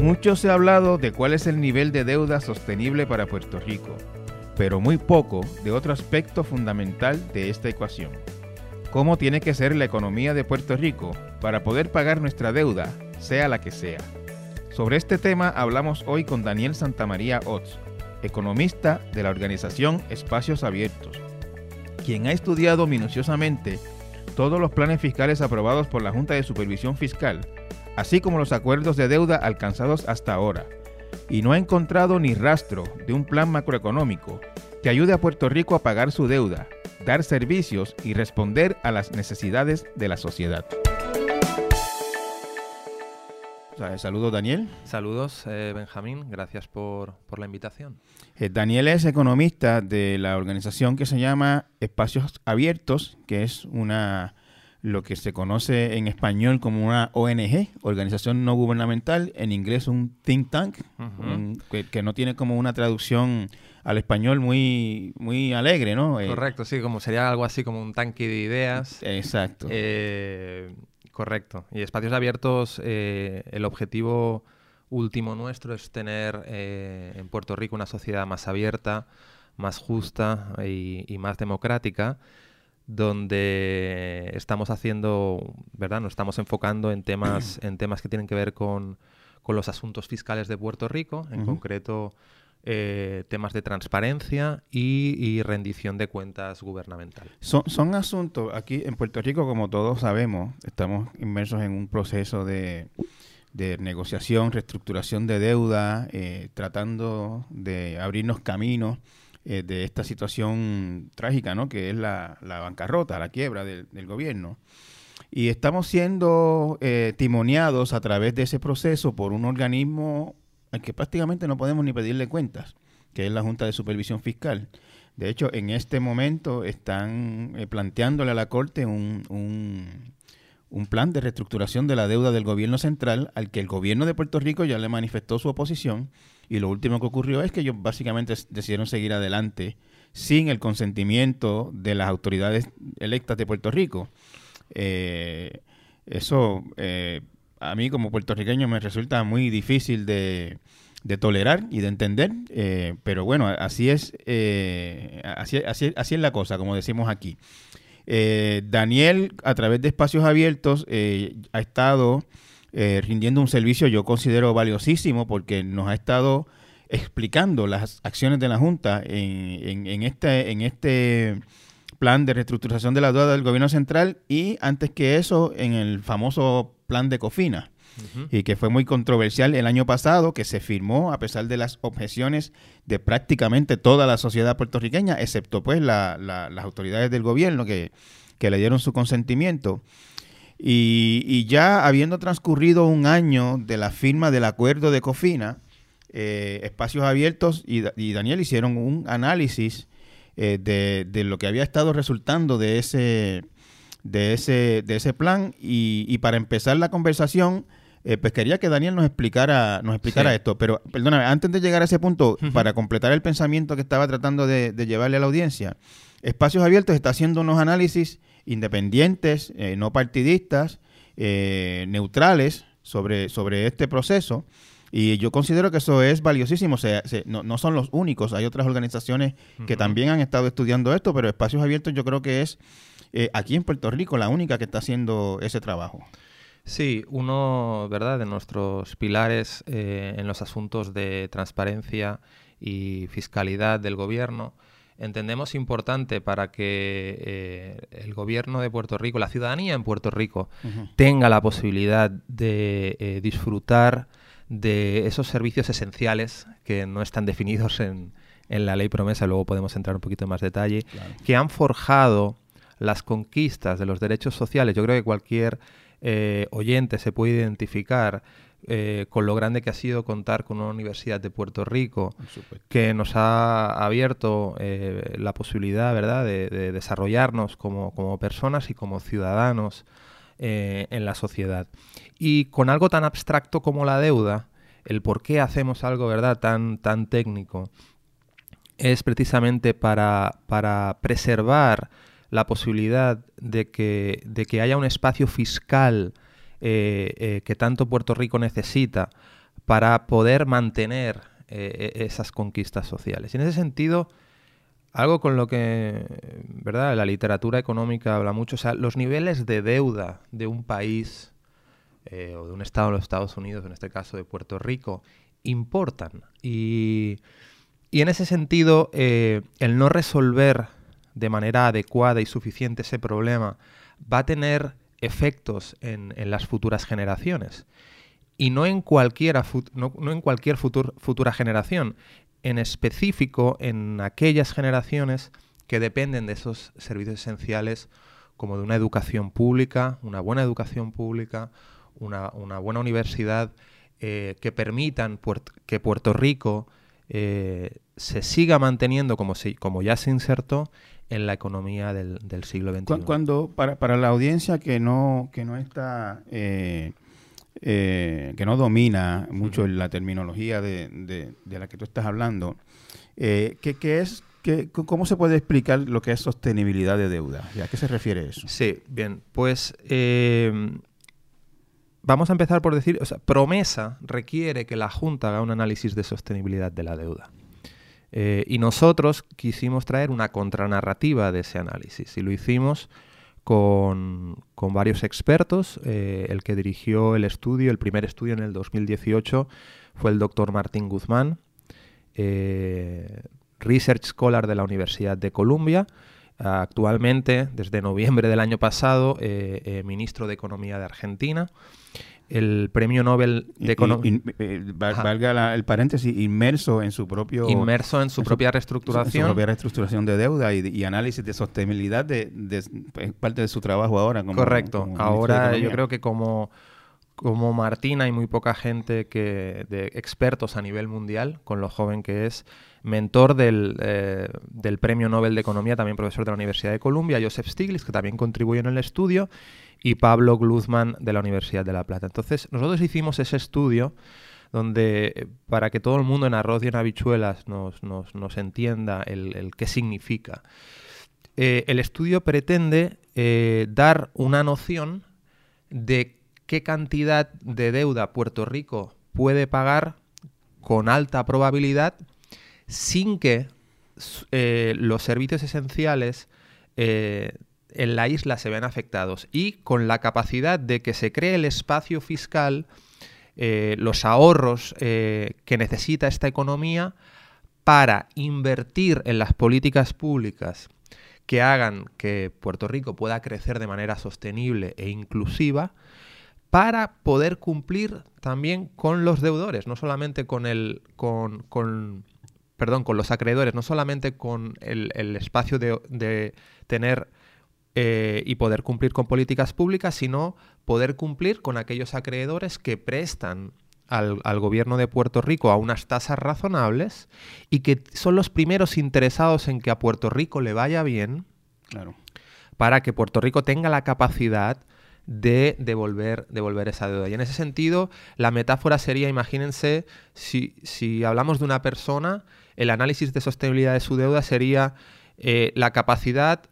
Mucho se ha hablado de cuál es el nivel de deuda sostenible para Puerto Rico, pero muy poco de otro aspecto fundamental de esta ecuación. ¿Cómo tiene que ser la economía de Puerto Rico para poder pagar nuestra deuda, sea la que sea? Sobre este tema hablamos hoy con Daniel Santamaría Otz, economista de la organización Espacios Abiertos, quien ha estudiado minuciosamente todos los planes fiscales aprobados por la Junta de Supervisión Fiscal así como los acuerdos de deuda alcanzados hasta ahora, y no ha encontrado ni rastro de un plan macroeconómico que ayude a Puerto Rico a pagar su deuda, dar servicios y responder a las necesidades de la sociedad. Saludos Daniel. Saludos eh, Benjamín, gracias por, la invitación. Eh, Daniel es economista de la organización que se llama Espacios Abiertos, que es una lo que se conoce en español como una ONG, organización no gubernamental, en inglés un think tank, que, no tiene como una traducción al español muy, muy alegre, ¿no? Eh, correcto, sí, como sería algo así como un tanque de ideas. Exacto. Eh, correcto. Y espacios abiertos, eh, el objetivo último nuestro es tener en Puerto Rico una sociedad más abierta, más justa y más democrática donde estamos haciendo, ¿verdad? Nos estamos enfocando en temas, en temas que tienen que ver con, los asuntos fiscales de Puerto Rico, en concreto eh, temas de transparencia y, rendición de cuentas gubernamentales. Son, son asuntos, aquí en Puerto Rico, como todos sabemos, estamos inmersos en un proceso de, negociación, reestructuración de deuda, eh, tratando de abrirnos caminos eh, de esta situación trágica, ¿no? Que es la, bancarrota, la quiebra del, gobierno. Y estamos siendo eh, timoneados a través de ese proceso por un organismo al que prácticamente no podemos ni pedirle cuentas, que es la Junta de Supervisión Fiscal. De hecho, en este momento están eh, planteándole a la Corte un, un, plan de reestructuración de la deuda del gobierno central al que el gobierno de Puerto Rico ya le manifestó su oposición y lo último que ocurrió es que ellos básicamente decidieron seguir adelante sin el consentimiento de las autoridades electas de Puerto Rico. Eh, eso eh, a mí como puertorriqueño me resulta muy difícil de, tolerar y de entender, eh, pero bueno, así es, así, así, así, es la cosa, como decimos aquí. Daniel, a través de espacios abiertos, ha estado eh, rindiendo un servicio yo considero valiosísimo porque nos ha estado explicando las acciones de la Junta en, en, este, en este plan de reestructuración de la deuda del gobierno central y antes que eso en el famoso plan de Cofina. Y que fue muy controversial el año pasado, que se firmó a pesar de las objeciones de prácticamente toda la sociedad puertorriqueña, excepto pues las autoridades del gobierno que, que le dieron su consentimiento. Y, ya habiendo transcurrido un año de la firma del acuerdo de Cofina, eh, Espacios Abiertos y, Daniel hicieron un análisis eh, de, lo que había estado resultando de ese, de ese, de ese plan. Y, para empezar la conversación, eh, pues quería que Daniel nos explicara, nos explicara esto. Pero, perdóname, antes de llegar a ese punto, para completar el pensamiento que estaba tratando de, de llevarle a la audiencia, Espacios Abiertos está haciendo unos análisis independientes, eh, no partidistas, eh, neutrales sobre, sobre este proceso. Y yo considero que eso es valiosísimo. O sea, no, son los únicos. Hay otras organizaciones que también han estado estudiando esto, pero Espacios Abiertos yo creo que es eh, aquí en Puerto Rico la única que está haciendo ese trabajo. Sí, uno, ¿verdad?, de nuestros pilares en los asuntos de transparencia y fiscalidad del gobierno entendemos importante para que eh, el gobierno de Puerto Rico, la ciudadanía en Puerto Rico, tenga la posibilidad de eh, disfrutar de esos servicios esenciales que no están definidos en, la ley promesa, luego podemos entrar un poquito en más detalle, que han forjado las conquistas de los derechos sociales. Yo creo que cualquier eh, oyente se puede identificar eh, con lo grande que ha sido contar con una universidad de Puerto Rico que nos ha abierto eh, la posibilidad, ¿verdad?, de, desarrollarnos como, personas y como ciudadanos eh, en la sociedad. Y con algo tan abstracto como la deuda, el por qué hacemos algo, ¿verdad?, tan, tan técnico, es precisamente para, para preservar la posibilidad de que, de que haya un espacio fiscal eh, eh, que tanto Puerto Rico necesita para poder mantener eh, e, esas conquistas sociales. Y en ese sentido, algo con lo que, ¿verdad? La literatura económica habla mucho, o sea, los niveles de deuda de un país o de un estado de los Estados Unidos, en este caso de Puerto Rico, importan. Y, en ese sentido, el no resolver de manera adecuada y suficiente ese problema va a tener efectos en, las futuras generaciones. Y no en, cualquiera, no, en cualquier futura generación, en específico en aquellas generaciones que dependen de esos servicios esenciales como de una educación pública, una buena educación pública, una, buena universidad, eh, que permitan que Puerto Rico eh, se siga manteniendo como, como ya se insertó en la economía del, siglo XXI. Cuando, para, para, la audiencia que no, que no está, eh, que no domina mucho la terminología de, la que tú estás hablando, ¿qué, es ¿Cómo se puede explicar lo que es sostenibilidad de deuda? ¿A qué se refiere eso? Sí, bien, pues vamos a empezar por decir, o sea, promesa requiere que la Junta haga un análisis de sostenibilidad de la deuda. Eh, y nosotros quisimos traer una contranarrativa de ese análisis y lo hicimos con, varios expertos. Eh, el que dirigió el estudio, el primer estudio en el 2018, fue el doctor Martín Guzmán, eh, Research Scholar de la Universidad de Columbia, actualmente, desde noviembre del año pasado, ministro de Economía de Argentina el premio Nobel de Economía. Eh, valga el paréntesis, inmerso en su propio. Inmerso en su propia reestructuración. su propia reestructuración de deuda y, análisis de sostenibilidad de, parte de su trabajo ahora. Correcto. ahora yo creo que como, como Martina hay muy poca gente que de expertos a nivel mundial, con lo joven que es, mentor del, eh, del premio Nobel de Economía, también profesor de la Universidad de Columbia, Joseph Stiglitz, que también contribuyó en el estudio y Pablo Gluzman de la Universidad de La Plata. Entonces, nosotros hicimos ese estudio donde eh, para que todo el mundo en arroz y en habichuelas nos, entienda el, qué significa. Eh, el estudio pretende eh, dar una noción de qué cantidad de deuda Puerto Rico puede pagar con alta probabilidad sin que los servicios esenciales en la isla se ven afectados. Y con la capacidad de que se cree el espacio fiscal, eh, los ahorros eh, que necesita esta economía para invertir en las políticas públicas que hagan que Puerto Rico pueda crecer de manera sostenible e inclusiva para poder cumplir también con los deudores, no solamente con el con, con perdón, con los acreedores, no solamente con el, espacio de, de tener eh, y poder cumplir con políticas públicas, sino poder cumplir con aquellos acreedores que prestan al, gobierno de Puerto Rico a unas tasas razonables y que son los primeros interesados en que a Puerto Rico le vaya bien, para que Puerto Rico tenga la capacidad de devolver, devolver esa deuda. Y en ese sentido, la metáfora sería, imagínense, si, si hablamos de una persona, el análisis de sostenibilidad de su deuda sería eh, la capacidad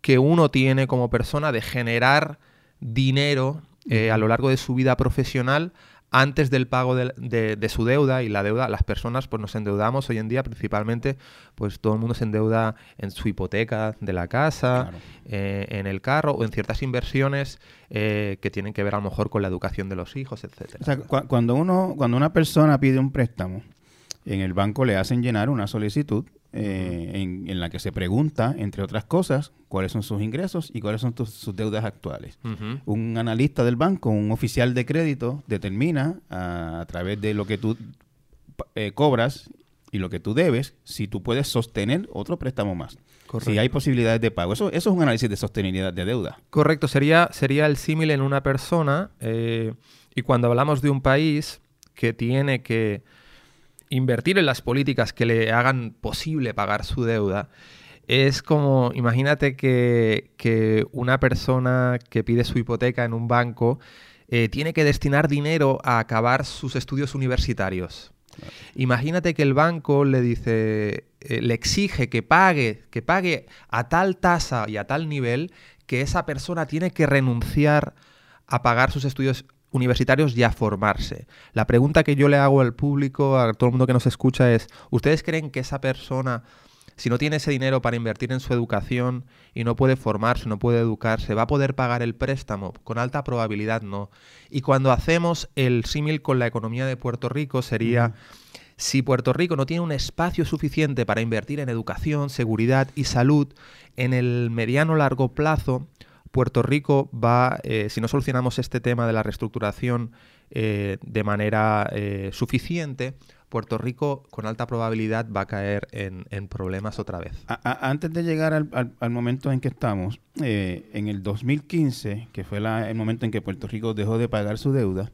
que uno tiene como persona de generar dinero eh, a lo largo de su vida profesional antes del pago de, su deuda y la deuda, las personas pues nos endeudamos hoy en día principalmente, pues todo el mundo se endeuda en su hipoteca de la casa, eh, en el carro o en ciertas inversiones eh, que tienen que ver a lo mejor con la educación de los hijos, etcétera. O sea, cuando uno, cuando una persona pide un préstamo, en el banco le hacen llenar una solicitud eh, en, la que se pregunta, entre otras cosas, cuáles son sus ingresos y cuáles son sus deudas actuales. Un analista del banco, un oficial de crédito, determina a, través de lo que tú eh, cobras y lo que tú debes, si tú puedes sostener otro préstamo más. Si hay posibilidades de pago. Eso, eso es un análisis de sostenibilidad de deuda. Correcto. Sería, sería el símil en una persona. Eh, y cuando hablamos de un país que tiene que invertir en las políticas que le hagan posible pagar su deuda, es como, imagínate que, una persona que pide su hipoteca en un banco eh, tiene que destinar dinero a acabar sus estudios universitarios. Imagínate que el banco le dice, eh, le exige que pague, que pague a tal tasa y a tal nivel que esa persona tiene que renunciar a pagar sus estudios universitarios y a formarse. La pregunta que yo le hago al público, a todo el mundo que nos escucha es, ¿ustedes creen que esa persona, si no tiene ese dinero para invertir en su educación y no puede formarse, no puede educarse, va a poder pagar el préstamo? Con alta probabilidad no. Y cuando hacemos el símil con la economía de Puerto Rico sería... Si Puerto Rico no tiene un espacio suficiente para invertir en educación, seguridad y salud, en el mediano largo plazo, Puerto Rico va, eh, si no solucionamos este tema de la reestructuración eh, de manera eh, suficiente, Puerto Rico con alta probabilidad va a caer en, problemas otra vez. antes de llegar al, momento en que estamos, en el 2015, que fue el momento en que Puerto Rico dejó de pagar su deuda,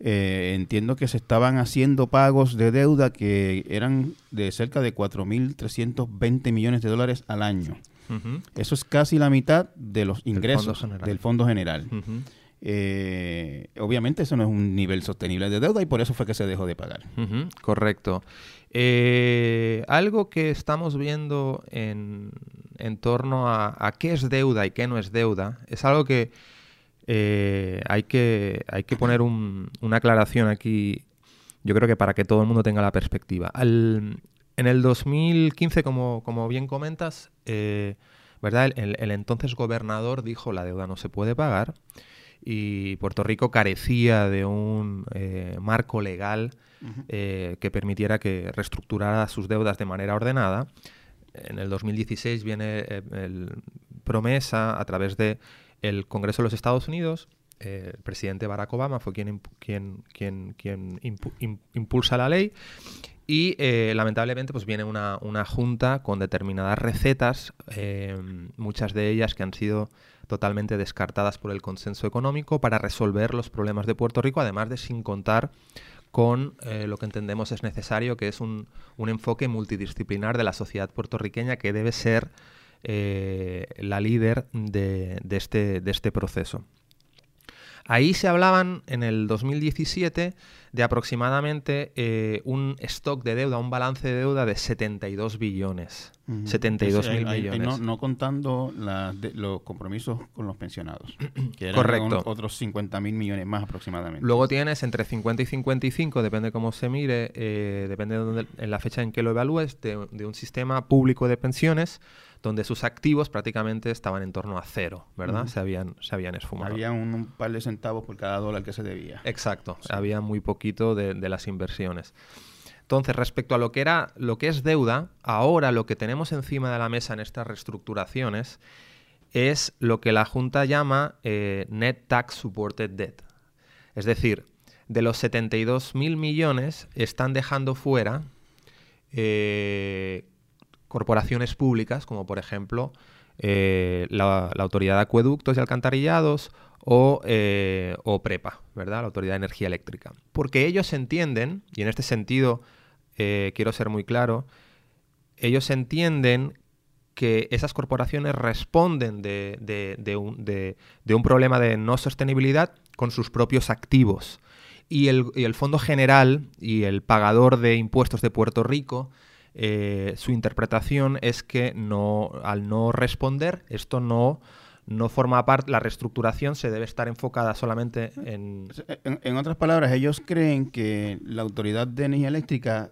entiendo que se estaban haciendo pagos de deuda que eran de cerca de 4.320 millones de dólares al año. Eso es casi la mitad de los ingresos del Fondo General. Eh, obviamente eso no es un nivel sostenible de deuda y por eso fue que se dejó de pagar. Correcto. Eh, algo que estamos viendo en, torno a, qué es deuda y qué no es deuda es algo que, eh, hay, que hay que poner una aclaración aquí, yo creo que para que todo el mundo tenga la perspectiva. Al, en el 2015, como, como bien comentas, eh, ¿verdad? El, entonces gobernador dijo la deuda no se puede pagar y Puerto Rico carecía de un eh, marco legal eh, que permitiera que reestructurara sus deudas de manera ordenada. En el 2016 viene el promesa a través de el Congreso de los Estados Unidos el presidente Barack Obama fue quien, quien, quien, quien impulsa la ley y eh, lamentablemente pues viene una, junta con determinadas recetas, eh, muchas de ellas que han sido totalmente descartadas por el consenso económico para resolver los problemas de Puerto Rico, además de sin contar con eh, lo que entendemos es necesario, que es un, enfoque multidisciplinar de la sociedad puertorriqueña que debe ser la líder de, este, de este proceso. Ahí se hablaban en el 2017 de aproximadamente eh, un stock de deuda, un balance de deuda de 72 billones. 72 mil millones. no, contando los compromisos con los pensionados. Que eran Correcto. otros 50 mil millones más aproximadamente. Luego tienes entre 50 y 55, depende cómo se mire, eh, depende de en la fecha en que lo evalúes, de un sistema público de pensiones donde sus activos prácticamente estaban en torno a cero, ¿verdad? se, habían, se habían esfumado. Había un, par de centavos por cada dólar que se debía. Exacto, había muy poquito de, las inversiones. Entonces, respecto a lo que era lo que es deuda, ahora lo que tenemos encima de la mesa en estas reestructuraciones es lo que la Junta llama eh, Net Tax Supported Debt. Es decir, de los 72 mil millones están dejando fuera eh, corporaciones públicas, como por ejemplo eh, la, Autoridad de Acueductos y Alcantarillados eh, o, PREPA, ¿verdad? La Autoridad de Energía Eléctrica. Porque ellos entienden, y en este sentido eh, quiero ser muy claro, ellos entienden que esas corporaciones responden de, un, de, un, problema de no sostenibilidad con sus propios activos. Y el, y el Fondo General y el pagador de impuestos de Puerto Rico eh, su interpretación es que no, al no responder, esto no, no forma parte, la reestructuración se debe estar enfocada solamente en... En, otras palabras, ellos creen que la Autoridad de Energía Eléctrica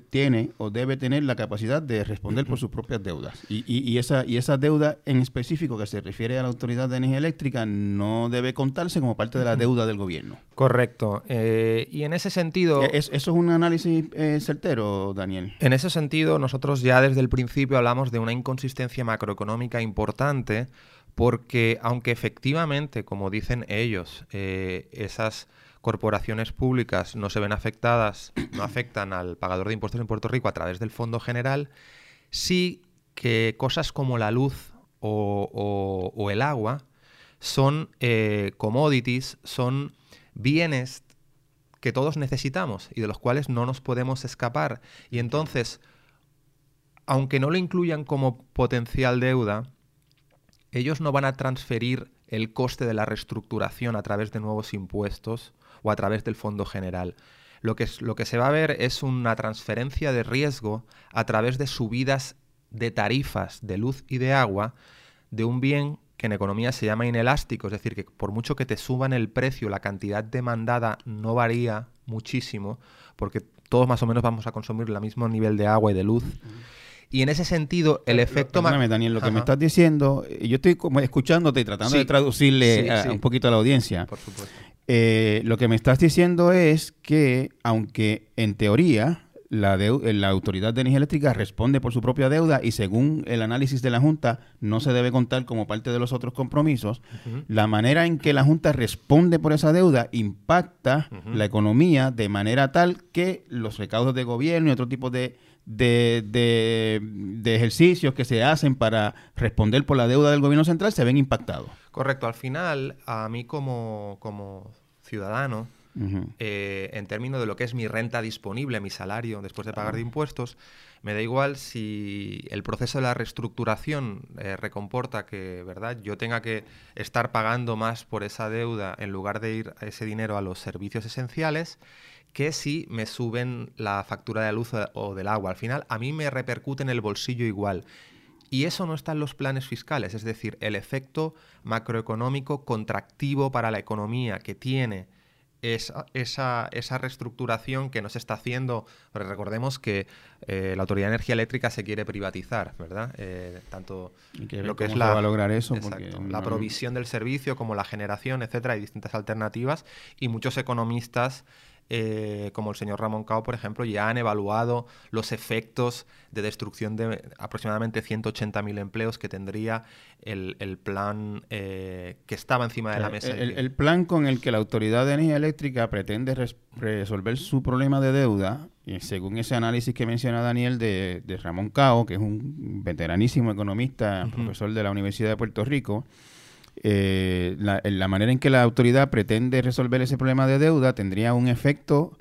tiene o debe tener la capacidad de responder por sus propias deudas. Y, y, esa, y esa deuda en específico que se refiere a la Autoridad de Energía Eléctrica no debe contarse como parte de la deuda del gobierno. Correcto. Eh, y en ese sentido... Eh, ¿Eso es un análisis eh, certero, Daniel? En ese sentido, nosotros ya desde el principio hablamos de una inconsistencia macroeconómica importante porque aunque efectivamente, como dicen ellos, esas corporaciones públicas no se ven afectadas, no afectan al pagador de impuestos en Puerto Rico a través del Fondo General, sí que cosas como la luz o, el agua son eh, commodities, son bienes que todos necesitamos y de los cuales no nos podemos escapar. Y entonces, aunque no lo incluyan como potencial deuda, ellos no van a transferir el coste de la reestructuración a través de nuevos impuestos o a través del Fondo General. Lo que, lo que se va a ver es una transferencia de riesgo a través de subidas de tarifas de luz y de agua de un bien que en economía se llama inelástico, es decir, que por mucho que te suban el precio, la cantidad demandada no varía muchísimo, porque todos más o menos vamos a consumir el mismo nivel de agua y de luz. Y en ese sentido, el efecto... Perdóname, Daniel, lo que me estás diciendo, eh, yo estoy como escuchándote y tratando de traducirle un poquito a la audiencia. Por supuesto. Eh, lo que me estás diciendo es que, aunque en teoría la, la Autoridad de Energía Eléctrica responde por su propia deuda y según el análisis de la Junta no se debe contar como parte de los otros compromisos, la manera en que la Junta responde por esa deuda impacta la economía de manera tal que los recaudos de gobierno y otro tipo de, de, de, ejercicios que se hacen para responder por la deuda del gobierno central se ven impactados. Correcto, al final a mí como, como ciudadano eh, en términos de lo que es mi renta disponible, mi salario después de pagar de impuestos, me da igual si el proceso de la reestructuración eh, recomporta que verdad yo tenga que estar pagando más por esa deuda en lugar de ir ese dinero a los servicios esenciales que si me suben la factura de luz o del agua. Al final a mí me repercute en el bolsillo igual. Y eso no está en los planes fiscales, es decir, el efecto macroeconómico contractivo para la economía que tiene esa, esa, esa, reestructuración que nos está haciendo, recordemos que eh, la Autoridad de Energía Eléctrica se quiere privatizar, ¿verdad? Eh, tanto lo que es la, lograr eso, la provisión del servicio como la generación, etcétera, hay distintas alternativas y muchos economistas eh, como el señor Ramón Cao, por ejemplo, ya han evaluado los efectos de destrucción de aproximadamente 180.000 empleos que tendría el, plan eh, que estaba encima de la mesa. El, plan con el que la Autoridad de Energía Eléctrica pretende resolver su problema de deuda, y según ese análisis que menciona Daniel de, Ramón Cao, que es un veteranísimo economista, profesor de la Universidad de Puerto Rico, eh, la, manera en que la autoridad pretende resolver ese problema de deuda tendría un efecto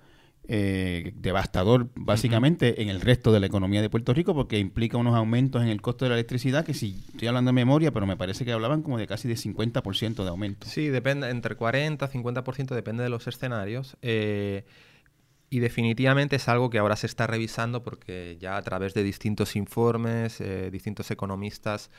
eh, devastador básicamente en el resto de la economía de Puerto Rico porque implica unos aumentos en el costo de la electricidad que si estoy hablando de memoria, pero me parece que hablaban como de casi de 50% de aumento. Sí, depende, entre 40 y 50% depende de los escenarios. Eh, y definitivamente es algo que ahora se está revisando porque ya a través de distintos informes, distintos economistas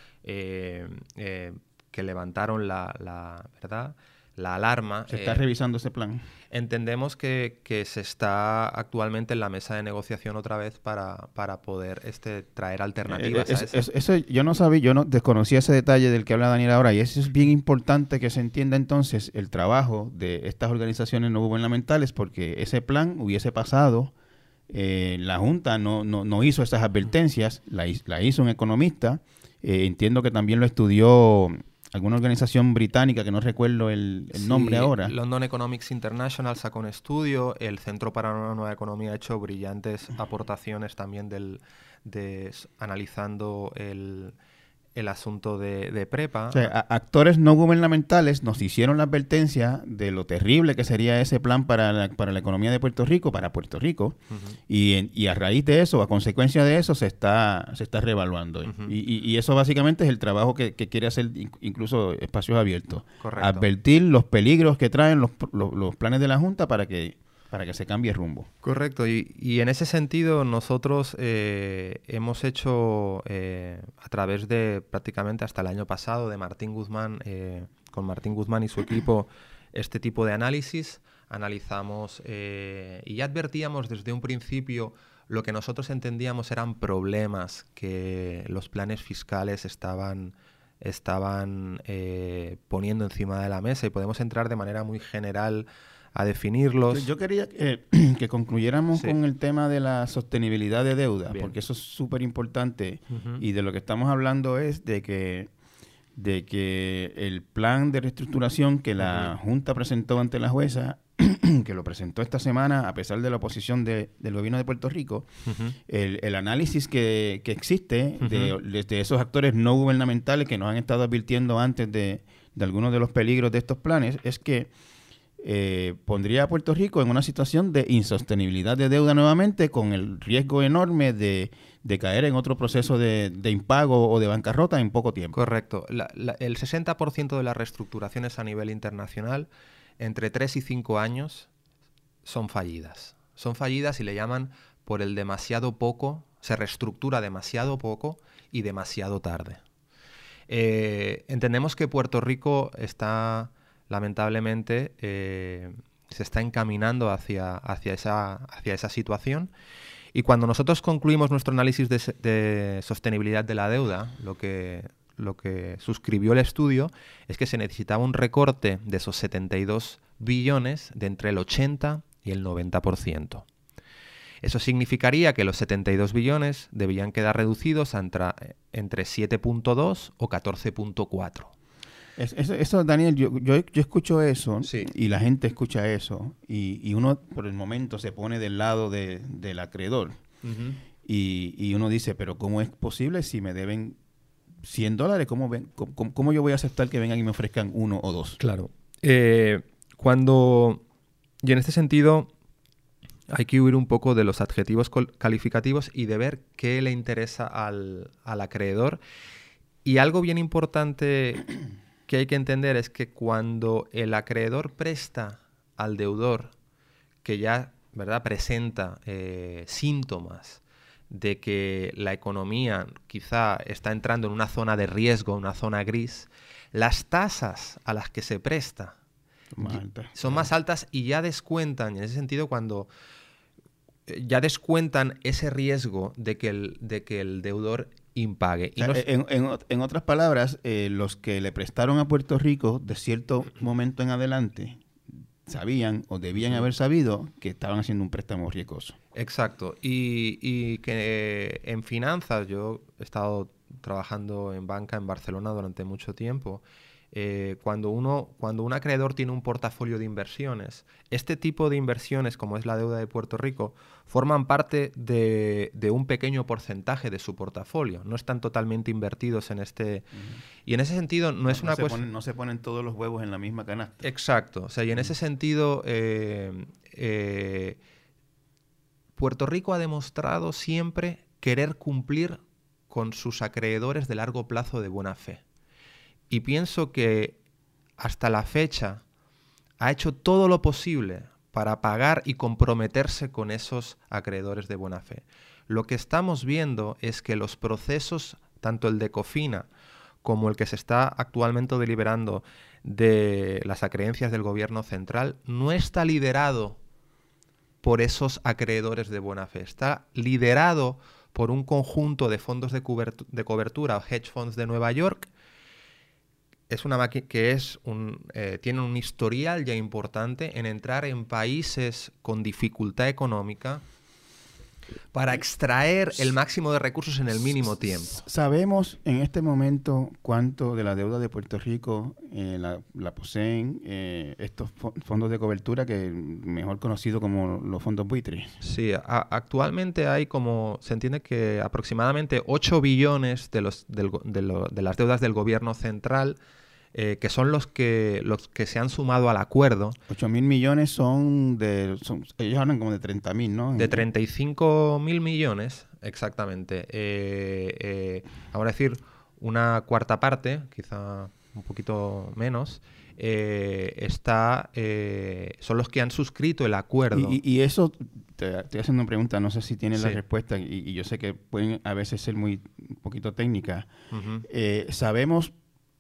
que levantaron la, la ¿verdad? la alarma. ¿Se está eh, revisando ese plan? Entendemos que, se está actualmente en la mesa de negociación otra vez para, para poder este, traer alternativas. a eso yo no sabía, yo no desconocía ese detalle del que habla Daniel ahora y eso es bien importante que se entienda entonces el trabajo de estas organizaciones no gubernamentales porque ese plan hubiese pasado. Eh, la Junta no, no, no, hizo esas advertencias, la, la hizo un economista. Eh, entiendo que también lo estudió alguna organización británica que no recuerdo el, nombre ahora. London Economics International sacó un estudio, el Centro para una Nueva Economía ha hecho brillantes aportaciones también del, de, analizando el, el asunto de, prepa. O sea, actores no gubernamentales nos hicieron la advertencia de lo terrible que sería ese plan para la, para la economía de Puerto Rico, para Puerto Rico, y, y, a raíz de eso, a consecuencia de eso, se está, se está reevaluando. y, y, eso básicamente es el trabajo que, quiere hacer incluso Espacios Abiertos. Advertir los peligros que traen los, los planes de la Junta para que para que se cambie rumbo. Correcto, y, en ese sentido nosotros eh, hemos hecho eh, a través de prácticamente hasta el año pasado de Martín Guzmán, eh, con Martín Guzmán y su equipo, este tipo de análisis. Analizamos y ya advertíamos desde un principio lo que nosotros entendíamos eran problemas que los planes fiscales estaban estaban poniendo encima de la mesa y podemos entrar de manera muy general a definirlos. Yo quería que concluyéramos con el tema de la sostenibilidad de deuda, porque eso es súper importante y de lo que estamos hablando es de que de que el plan de reestructuración que la Junta presentó ante la jueza, que lo presentó esta semana a pesar de la oposición del gobierno de Puerto Rico, el, análisis que, existe de, de, esos actores no gubernamentales que nos han estado advirtiendo antes de, de algunos de los peligros de estos planes es que eh, pondría a Puerto Rico en una situación de insostenibilidad de deuda nuevamente, con el riesgo enorme de, caer en otro proceso de, impago o de bancarrota en poco tiempo. Correcto. el 60% de las reestructuraciones a nivel internacional, entre 3 y 5 años, son fallidas. Son fallidas y le llaman por el demasiado poco, se reestructura demasiado poco y demasiado tarde. Eh, entendemos que Puerto Rico está, lamentablemente, eh, se está encaminando hacia, hacia, esa, hacia esa situación. Y cuando nosotros concluimos nuestro análisis de, sostenibilidad de la deuda, lo que, lo que suscribió el estudio es que se necesitaba un recorte de esos 72 billones de entre el 80 y el 90%. Eso significaría que los 72 billones debían quedar reducidos entre, entre 7.2 o 14.4. Eso, eso, Daniel, yo, yo, yo escucho eso sí. y la gente escucha eso y, y, uno por el momento se pone del lado de, del acreedor uh -huh. y, y, uno dice, pero ¿cómo es posible si me deben 100 dólares? ¿Cómo, ven, cómo, cómo yo voy a aceptar que vengan y me ofrezcan uno o dos? Claro. Eh, cuando... Y en este sentido, hay que huir un poco de los adjetivos calificativos y de ver qué le interesa al, al, acreedor. Y algo bien importante que hay que entender es que cuando el acreedor presta al deudor que ya ¿verdad? presenta eh, síntomas de que la economía quizá está entrando en una zona de riesgo, una zona gris, las tasas a las que se presta son más altas y ya descuentan, en ese sentido, cuando eh, ya descuentan ese riesgo de que el, de que el deudor impague. O sea, nos... en, en, en, otras palabras, eh, los que le prestaron a Puerto Rico de cierto momento en adelante sabían o debían haber sabido que estaban haciendo un préstamo riesgoso. Exacto. Y, y que en finanzas, yo he estado trabajando en banca en Barcelona durante mucho tiempo eh, cuando, uno, cuando un acreedor tiene un portafolio de inversiones, este tipo de inversiones, como es la deuda de Puerto Rico, forman parte de, de un pequeño porcentaje de su portafolio. No están totalmente invertidos en este... Uh -huh. Y en ese sentido no, no es una no cuestión... No se ponen todos los huevos en la misma canasta. Exacto. O sea, y en uh -huh. ese sentido... Eh, eh, Puerto Rico ha demostrado siempre querer cumplir con sus acreedores de largo plazo de buena fe y pienso que hasta la fecha ha hecho todo lo posible para pagar y comprometerse con esos acreedores de buena fe. Lo que estamos viendo es que los procesos, tanto el de Cofina como el que se está actualmente deliberando de las acreencias del gobierno central, no está liderado por esos acreedores de buena fe, está liderado por un conjunto de fondos de, de cobertura, hedge funds de Nueva York, es una máquina que es un, eh, tiene un historial ya importante en entrar en países con dificultad económica para extraer el máximo de recursos en el mínimo tiempo. ¿Sabemos en este momento cuánto de la deuda de Puerto Rico eh, la, la, poseen eh, estos fondos de cobertura, que mejor conocido como los fondos buitres? Sí, a, actualmente hay como, se entiende que aproximadamente 8 billones de, los, del, de, lo, de las deudas del gobierno central eh, que son los que los que se han sumado al acuerdo. 8 mil millones son de. Son, ellos hablan como de 30 mil, ¿no? De 35 mil millones, exactamente. Eh, eh, ahora decir, una cuarta parte, quizá un poquito menos, eh, está son los que han suscrito el acuerdo. Y, y eso, te estoy haciendo una pregunta, no sé si tienes sí. la respuesta, y, y, yo sé que pueden a veces ser muy un poquito técnicas. Uh -huh. sabemos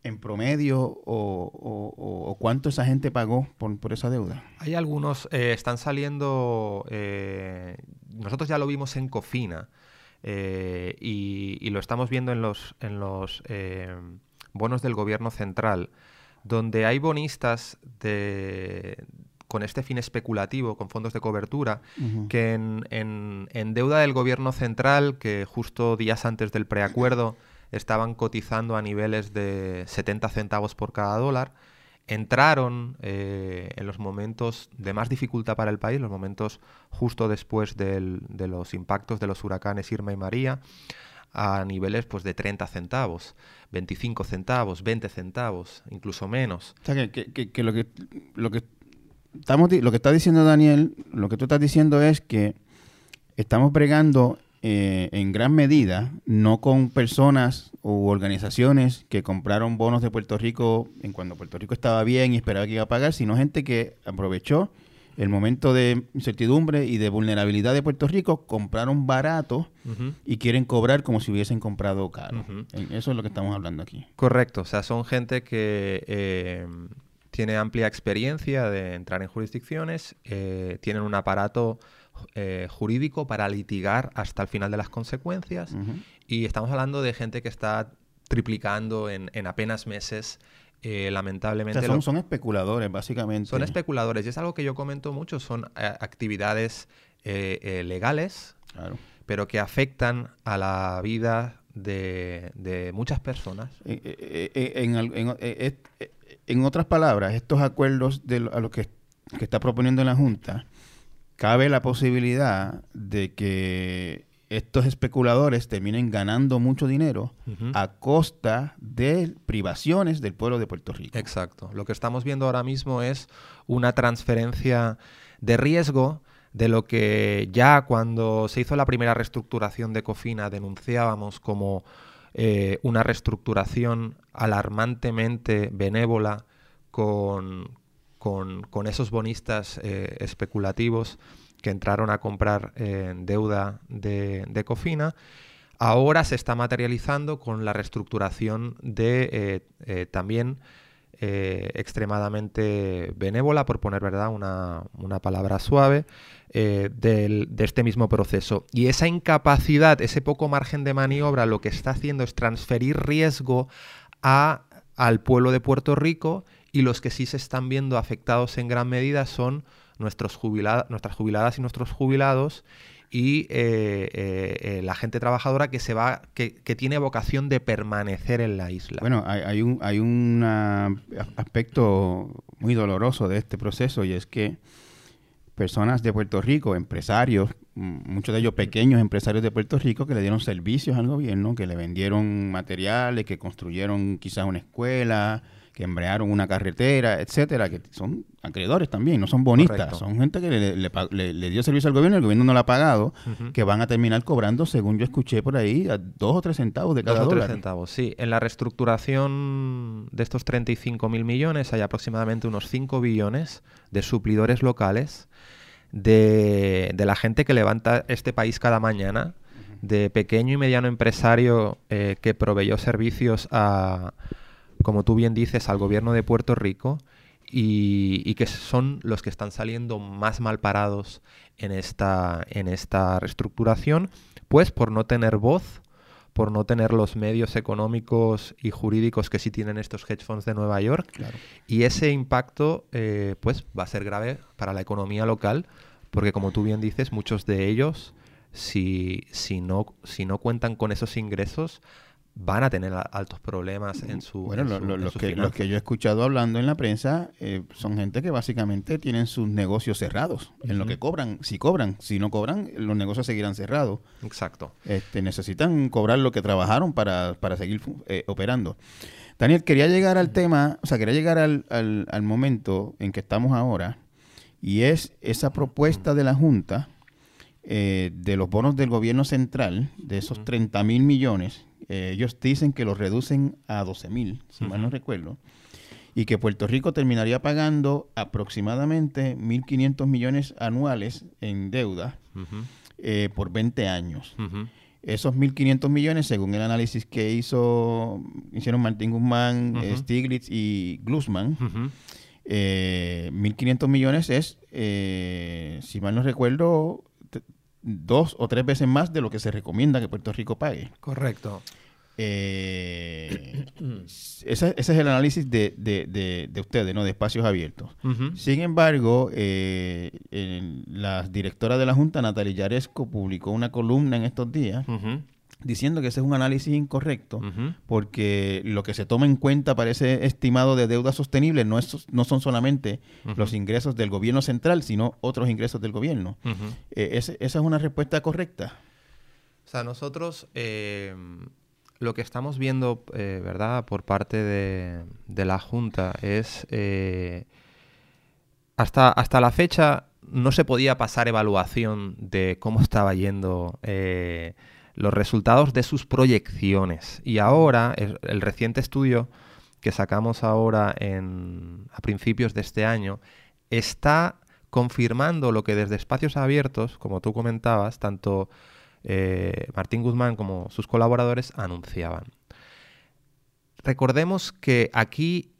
en promedio o, o, o, cuánto esa gente pagó por, por esa deuda? Hay algunos, eh, están saliendo, eh, nosotros ya lo vimos en Cofina eh, y, y, lo estamos viendo en los, en los eh, bonos del gobierno central, donde hay bonistas de, con este fin especulativo, con fondos de cobertura, uh -huh. que en, en, en, deuda del gobierno central, que justo días antes del preacuerdo estaban cotizando a niveles de 70 centavos por cada dólar, entraron eh, en los momentos de más dificultad para el país, los momentos justo después del, de los impactos de los huracanes Irma y María, a niveles pues de 30 centavos, 25 centavos, 20 centavos, incluso menos. O sea, que, que, que lo que lo que estamos lo que está diciendo Daniel, lo que tú estás diciendo es que estamos bregando eh, en gran medida, no con personas u organizaciones que compraron bonos de Puerto Rico en cuando Puerto Rico estaba bien y esperaba que iba a pagar, sino gente que aprovechó el momento de incertidumbre y de vulnerabilidad de Puerto Rico, compraron barato y quieren cobrar como si hubiesen comprado caro. Eso es lo que estamos hablando aquí. Correcto, o sea, son gente que eh, tiene amplia experiencia de entrar en jurisdicciones, eh, tienen un aparato eh, jurídico para litigar hasta el final de las consecuencias y estamos hablando de gente que está triplicando en, en apenas meses eh, lamentablemente... son, especuladores, básicamente. Son especuladores, y es algo que yo comento mucho, son eh, actividades eh, legales, pero que afectan a la vida de, muchas personas. En, otras palabras, estos acuerdos de a los que, que está proponiendo la Junta, cabe la posibilidad de que estos especuladores terminen ganando mucho dinero a costa de privaciones del pueblo de Puerto Rico. Exacto. Lo que estamos viendo ahora mismo es una transferencia de riesgo de lo que ya cuando se hizo la primera reestructuración de Cofina denunciábamos como eh, una reestructuración alarmantemente benévola con, con, esos bonistas eh, especulativos que entraron a comprar deuda de, Cofina, ahora se está materializando con la reestructuración de eh, eh, también eh, extremadamente benévola, por poner verdad una, palabra suave, de este mismo proceso. Y esa incapacidad, ese poco margen de maniobra, lo que está haciendo es transferir riesgo a, al pueblo de Puerto Rico y los que sí se están viendo afectados en gran medida son nuestros nuestras jubiladas y nuestros jubilados y eh, eh, eh, la gente trabajadora que se va que, tiene vocación de permanecer en la isla. Bueno, hay, un hay un aspecto muy doloroso de este proceso y es que personas de Puerto Rico, empresarios, muchos de ellos pequeños empresarios de Puerto Rico que le dieron servicios al gobierno, que le vendieron materiales, que construyeron quizás una escuela, que embrearon una carretera, etcétera, que son acreedores también, no son bonistas, son gente que le, dio servicio al gobierno, y el gobierno no lo ha pagado, que van a terminar cobrando, según yo escuché por ahí, a dos o tres centavos de cada dos o tres centavos, sí. En la reestructuración de estos 35 mil millones hay aproximadamente unos 5 billones de suplidores locales de, la gente que levanta este país cada mañana, de pequeño y mediano empresario eh, que proveyó servicios a como tú bien dices, al gobierno de Puerto Rico y, que son los que están saliendo más mal parados en esta, en esta reestructuración, pues por no tener voz, por no tener los medios económicos y jurídicos que sí tienen estos hedge funds de Nueva York. Y ese impacto eh, pues va a ser grave para la economía local, porque como tú bien dices, muchos de ellos, si, si, no, si no cuentan con esos ingresos, van a tener altos problemas en su Bueno, los, que, los que yo he escuchado hablando en la prensa eh, son gente que básicamente tienen sus negocios cerrados, en lo que cobran, si cobran, si no cobran, los negocios seguirán cerrados. Exacto. Este, necesitan cobrar lo que trabajaron para, para seguir eh, operando. Daniel, quería llegar al tema, o sea, quería llegar al, al, al momento en que estamos ahora, y es esa propuesta de la Junta eh, de los bonos del gobierno central, de esos 30 mil millones, eh, ellos dicen que los reducen a 12 mil, si mal no recuerdo, y que Puerto Rico terminaría pagando aproximadamente 1.500 millones anuales en deuda eh, por 20 años. Esos 1.500 millones, según el análisis que hizo, hicieron Martín Guzmán, Stiglitz y Glusman, 1.500 millones es, si mal no recuerdo, dos o tres veces más de lo que se recomienda que Puerto Rico pague. Correcto. Eh, ese, es el análisis de, de, de, ustedes, ¿no? De espacios abiertos. Sin embargo, eh, la directora de la Junta, Natalia Yaresco, publicó una columna en estos días diciendo que ese es un análisis incorrecto, porque lo que se toma en cuenta para ese estimado de deuda sostenible no, es, no son solamente los ingresos del gobierno central, sino otros ingresos del gobierno. Eh, ¿Esa es una respuesta correcta? O sea, nosotros eh, lo que estamos viendo, eh, ¿verdad?, por parte de, de la Junta es, hasta, hasta la fecha no se podía pasar evaluación de cómo estaba yendo los resultados de sus proyecciones. Y ahora, el, reciente estudio que sacamos ahora en, a principios de este año, está confirmando lo que desde espacios abiertos, como tú comentabas, tanto eh, Martín Guzmán como sus colaboradores anunciaban. Recordemos que aquí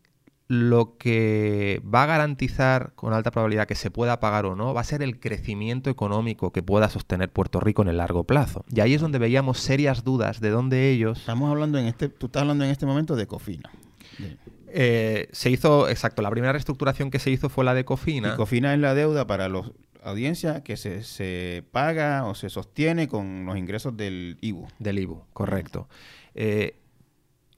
lo que va a garantizar con alta probabilidad que se pueda pagar o no va a ser el crecimiento económico que pueda sostener Puerto Rico en el largo plazo. Y ahí es donde veíamos serias dudas de dónde ellos... Estamos hablando en este, tú estás hablando en este momento de Cofina. Eh, se hizo, exacto, la primera reestructuración que se hizo fue la de Cofina. Y Cofina es la deuda para los audiencia que se, se, paga o se sostiene con los ingresos del IBU. Del IBU, correcto. Eh,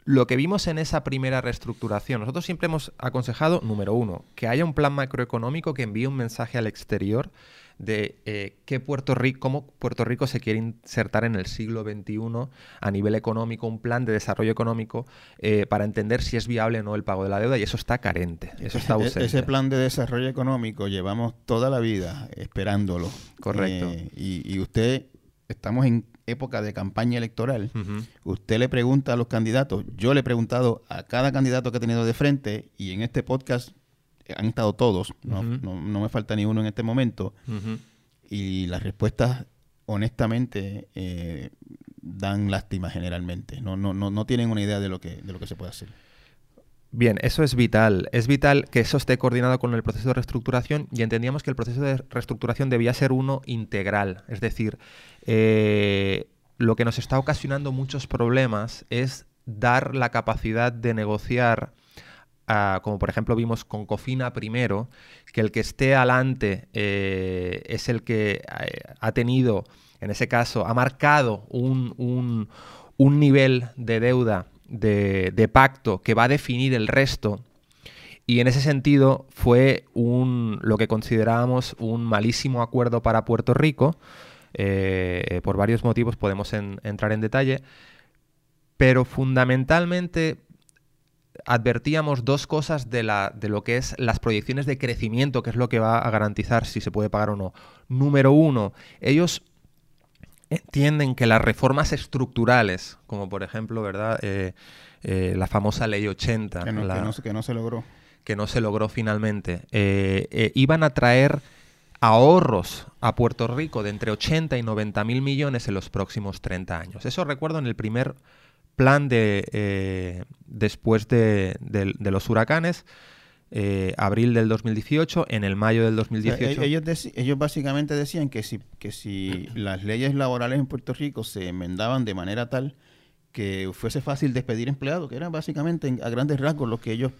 lo que vimos en esa primera reestructuración, nosotros siempre hemos aconsejado, número uno, que haya un plan macroeconómico que envíe un mensaje al exterior de eh, qué Puerto Rico, cómo Puerto Rico se quiere insertar en el siglo XXI a nivel económico, un plan de desarrollo económico eh, para entender si es viable o no el pago de la deuda y eso está carente, eso está e-, ausente. Ese plan de desarrollo económico llevamos toda la vida esperándolo. Correcto. Eh, y usted, estamos en época de campaña electoral, usted le pregunta a los candidatos, yo le he preguntado a cada candidato que he tenido de frente y en este podcast han estado todos, no, me falta ni uno en este momento, y las respuestas honestamente eh, dan lástima generalmente, no, no, no, no tienen una idea de lo que, de lo que se puede hacer. Bien, eso es vital. Es vital que eso esté coordinado con el proceso de reestructuración y entendíamos que el proceso de reestructuración debía ser uno integral. Es decir, eh, lo que nos está ocasionando muchos problemas es dar la capacidad de negociar, como por ejemplo vimos con Cofina primero, que el que esté adelante eh, es el que eh, ha tenido, en ese caso, ha marcado un, un nivel de deuda de, pacto que va a definir el resto. Y en ese sentido fue un, lo que considerábamos un malísimo acuerdo para Puerto Rico. Eh, por varios motivos podemos entrar en detalle. Pero fundamentalmente advertíamos dos cosas de, la, de lo que es las proyecciones de crecimiento, que es lo que va a garantizar si se puede pagar o no. Número uno, ellos entienden que las reformas estructurales, como por ejemplo, ¿verdad? Eh, eh, la famosa ley 80, que no, se logró. Que no se logró finalmente, eh, iban a traer ahorros a Puerto Rico de entre 80 y 90 mil millones en los próximos 30 años. Eso recuerdo en el primer plan de después de los huracanes. Eh, abril del 2018, en el mayo del 2018. ellos, ellos básicamente decían que si, que si las leyes laborales en Puerto Rico se enmendaban de manera tal que fuese fácil despedir empleados, que era básicamente a grandes rasgos lo que ellos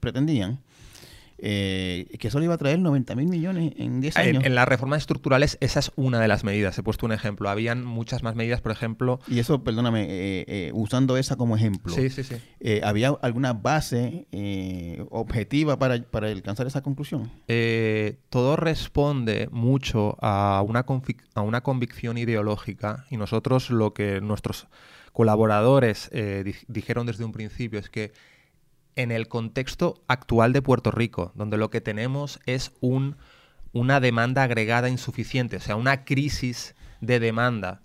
pretendían, eh, que eso le iba a traer 90 mil millones en 10 años. En, las reformas estructurales, esa es una de las medidas. He puesto un ejemplo. Habían muchas más medidas, por ejemplo. Y eso, perdóname, eh, eh, usando esa como ejemplo. Sí, sí, sí. ¿Había alguna base objetiva para, para, alcanzar esa conclusión? todo responde mucho a una, a una convicción ideológica y nosotros lo que nuestros colaboradores dijeron desde un principio es que en el contexto actual de Puerto Rico, donde lo que tenemos es un, una demanda agregada insuficiente, o sea, una crisis de demanda.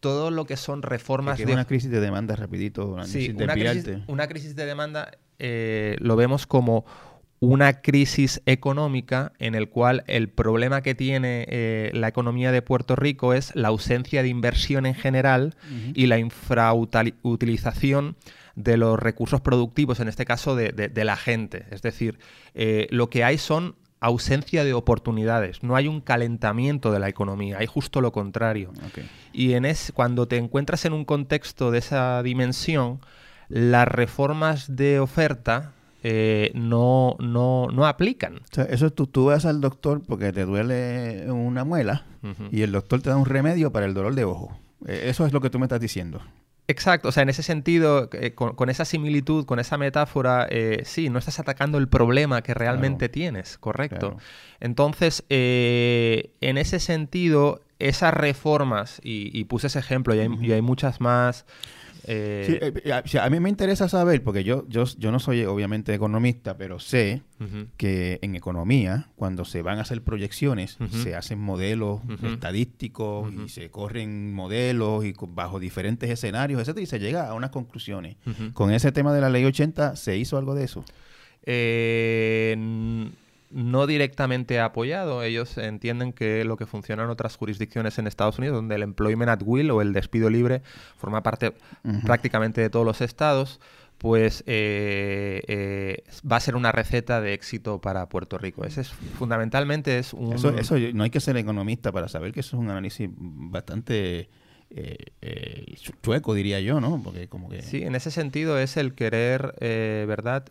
Todo lo que son reformas de... Una crisis de demanda, rapidito. una, crisis, de demanda eh, lo vemos como una crisis económica en el cual el problema que tiene eh, la economía de Puerto Rico es la ausencia de inversión en general y la infrautilización de los recursos productivos, en este caso de, la gente. Es decir, eh, lo que hay son ausencia de oportunidades, no hay un calentamiento de la economía, hay justo lo contrario. Y en es, cuando te encuentras en un contexto de esa dimensión, las reformas de oferta eh, no, no, no aplican. eso tú, tú vas al doctor porque te duele una muela y el doctor te da un remedio para el dolor de ojo. Eh, eso es lo que tú me estás diciendo. Exacto, o sea, en ese sentido, eh, con, esa similitud, con esa metáfora, eh, sí, no estás atacando el problema que realmente tienes, correcto. Entonces, eh, en ese sentido, esas reformas, y, puse ese ejemplo, y hay muchas más, eh, eh, a, mí me interesa saber, porque yo, yo, yo no soy obviamente economista, pero sé que en economía, cuando se van a hacer proyecciones, se hacen modelos estadísticos y se corren modelos y bajo diferentes escenarios, etcétera, y se llega a unas conclusiones. Con ese tema de la ley 80, ¿se hizo algo de eso? Eh, no directamente apoyado. Ellos entienden que lo que funciona en otras jurisdicciones en Estados Unidos, donde el employment at will o el despido libre forma parte prácticamente de todos los estados, pues eh, eh, va a ser una receta de éxito para Puerto Rico. Ese es fundamentalmente es un... Eso, eso no hay que ser economista para saber que eso es un análisis bastante eh, chueco, diría yo, ¿no? Porque como que... Sí, en ese sentido es el querer, ¿verdad?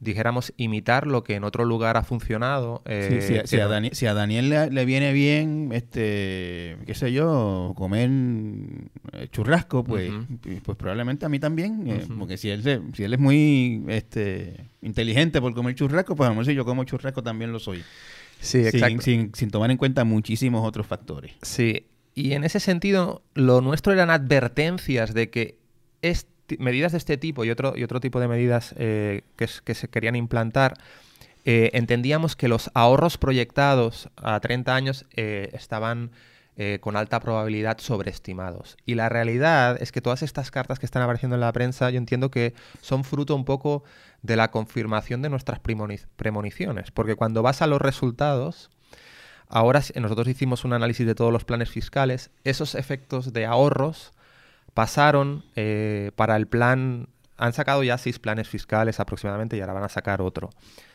Dijéramos, imitar lo que en otro lugar ha funcionado. Eh, si, a Daniel, le, viene bien, este, qué sé yo, comer eh, churrasco, pues, pues probablemente a mí también, eh, porque si él, si él es muy este, inteligente por comer churrasco, pues a lo mejor si yo como churrasco también lo soy. Sí, exacto. Sin, sin tomar en cuenta muchísimos otros factores. Sí, y en ese sentido, lo nuestro eran advertencias de que este medidas de este tipo y otro, y otro tipo de medidas eh, que, se querían implantar, eh, entendíamos que los ahorros proyectados a 30 años eh, estaban con alta probabilidad sobreestimados. Y la realidad es que todas estas cartas que están apareciendo en la prensa, yo entiendo que son fruto un poco de la confirmación de nuestras premoniciones, porque cuando vas a los resultados, ahora nosotros hicimos un análisis de todos los planes fiscales, esos efectos de ahorros pasaron eh, para el plan, han sacado ya seis planes fiscales aproximadamente y ahora van a sacar otro.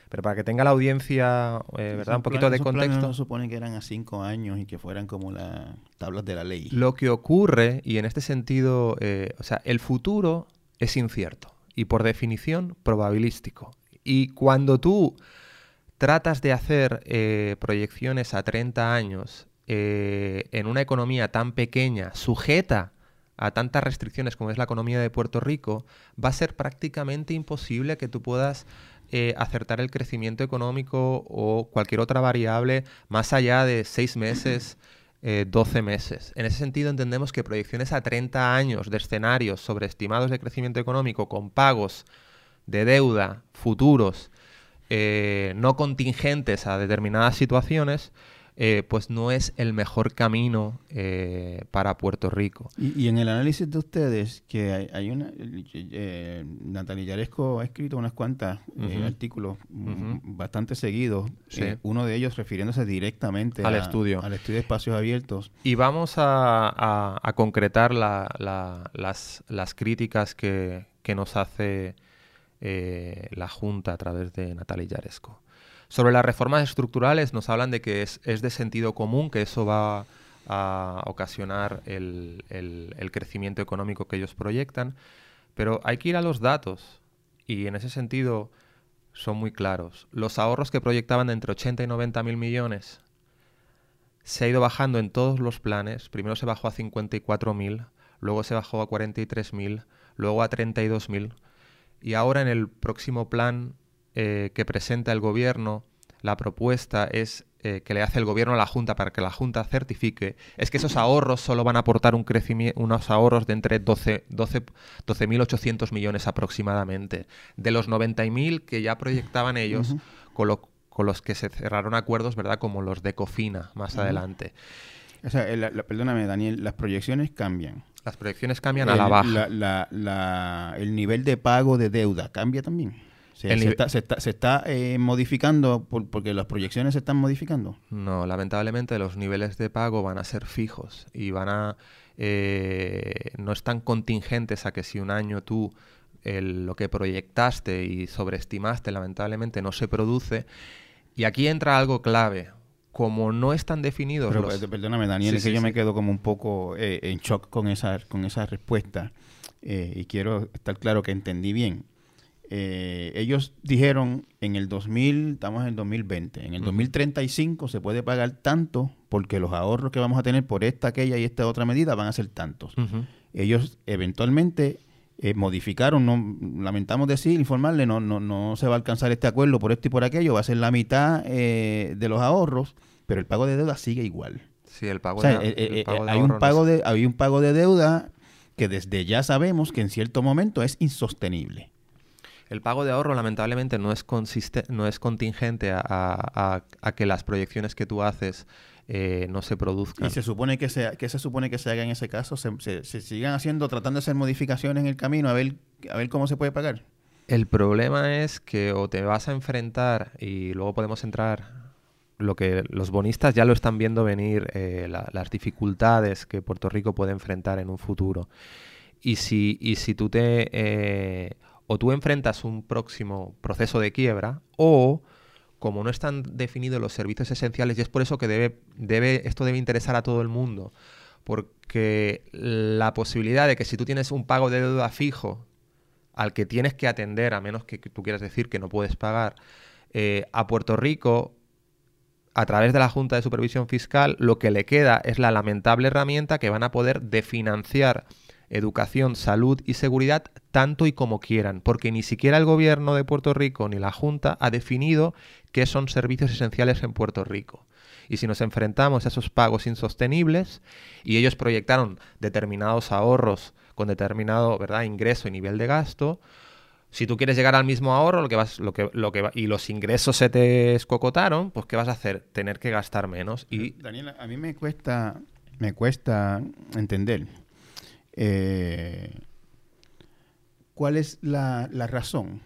Pero para que tenga la audiencia, eh, ¿verdad? Un poquito de contexto. No supone que eran a cinco años y que fueran como las tablas de la ley. Lo que ocurre, y en este sentido, eh, o sea, el futuro es incierto y por definición probabilístico. Y cuando tú tratas de hacer proyecciones a 30 años en una economía tan pequeña, sujeta a tantas restricciones como es la economía de Puerto Rico, va a ser prácticamente imposible que tú puedas eh, acertar el crecimiento económico o cualquier otra variable más allá de seis meses, 12 eh, meses. En ese sentido entendemos que proyecciones a 30 años de escenarios sobreestimados de crecimiento económico con pagos de deuda futuros eh, no contingentes a determinadas situaciones, eh, pues no es el mejor camino eh, para Puerto Rico. Y, en el análisis de ustedes, que hay, una... Eh, Natalia Yaresco ha escrito unas cuantas artículos bastante seguidos, uno de ellos refiriéndose directamente al estudio. Al estudio de espacios abiertos. Y vamos a, concretar las, las, críticas que, que nos hace la Junta a través de Natalia Yaresco. Sobre las reformas estructurales nos hablan de que es, de sentido común, que eso va a ocasionar el, crecimiento económico que ellos proyectan, pero hay que ir a los datos y en ese sentido son muy claros. Los ahorros que proyectaban de entre 80 y 90 mil millones se ha ido bajando en todos los planes. Primero se bajó a 54 mil, luego se bajó a 43 mil, luego a 32 mil y ahora en el próximo plan eh, que presenta el gobierno, la propuesta es eh, que le hace el gobierno a la Junta para que la Junta certifique, es que esos ahorros solo van a aportar un crecimiento, unos ahorros de entre 12.800 12, millones aproximadamente, de los 90.000 que ya proyectaban ellos, con, con, los que se cerraron acuerdos, ¿verdad? Como los de Cofina más adelante. O sea, perdóname, Daniel, las proyecciones cambian. Las proyecciones cambian a la baja. el nivel de pago de deuda cambia también se, está, eh, modificando porque las proyecciones se están modificando? No, lamentablemente los niveles de pago van a ser fijos y van a... Eh, no están contingentes a que si un año tú lo que proyectaste y sobreestimaste lamentablemente no se produce. Y aquí entra algo clave. Como no están definidos los... Perdóname, Daniel, es que yo me quedo como un poco eh, en shock con esa, con esa respuesta y quiero estar claro que entendí bien eh, ellos dijeron en el 2000, estamos en el 2020, en el 2035 se puede pagar tanto porque los ahorros que vamos a tener por esta, aquella y esta otra medida van a ser tantos. Ellos eventualmente eh, modificaron, no, lamentamos decir, informarle, no, no, no se va a alcanzar este acuerdo por esto y por aquello, va a ser la mitad eh, de los ahorros, pero el pago de deuda sigue igual. Sí, el pago, de, hay un pago de, hay un pago de deuda que desde ya sabemos que en cierto momento es insostenible. El pago de ahorro lamentablemente no es, no es contingente a, que las proyecciones que tú haces eh, no se produzcan. ¿Y se supone que se, que se supone que se haga en ese caso? ¿Se, sigan haciendo, tratando de hacer modificaciones en el camino a ver, a ver cómo se puede pagar? El problema es que o te vas a enfrentar y luego podemos entrar lo que los bonistas ya lo están viendo venir, eh, las dificultades que Puerto Rico puede enfrentar en un futuro. Y si, y si tú te... Eh, o tú enfrentas un próximo proceso de quiebra, o como no están definidos los servicios esenciales, y es por eso que debe, debe, esto debe interesar a todo el mundo, porque la posibilidad de que si tú tienes un pago de deuda fijo al que tienes que atender, a menos que tú quieras decir que no puedes pagar, eh, a Puerto Rico a través de la Junta de Supervisión Fiscal, lo que le queda es la lamentable herramienta que van a poder definanciar educación, salud y seguridad tanto y como quieran, porque ni siquiera el gobierno de Puerto Rico ni la Junta ha definido qué son servicios esenciales en Puerto Rico. Y si nos enfrentamos a esos pagos insostenibles y ellos proyectaron determinados ahorros con determinado ¿verdad? ingreso y nivel de gasto, si tú quieres llegar al mismo ahorro, lo que vas, lo que, lo que y los ingresos se te escocotaron, pues ¿qué vas a hacer? Tener que gastar menos. Y Daniela, a mí me cuesta, me cuesta entender eh, cuál es la, razón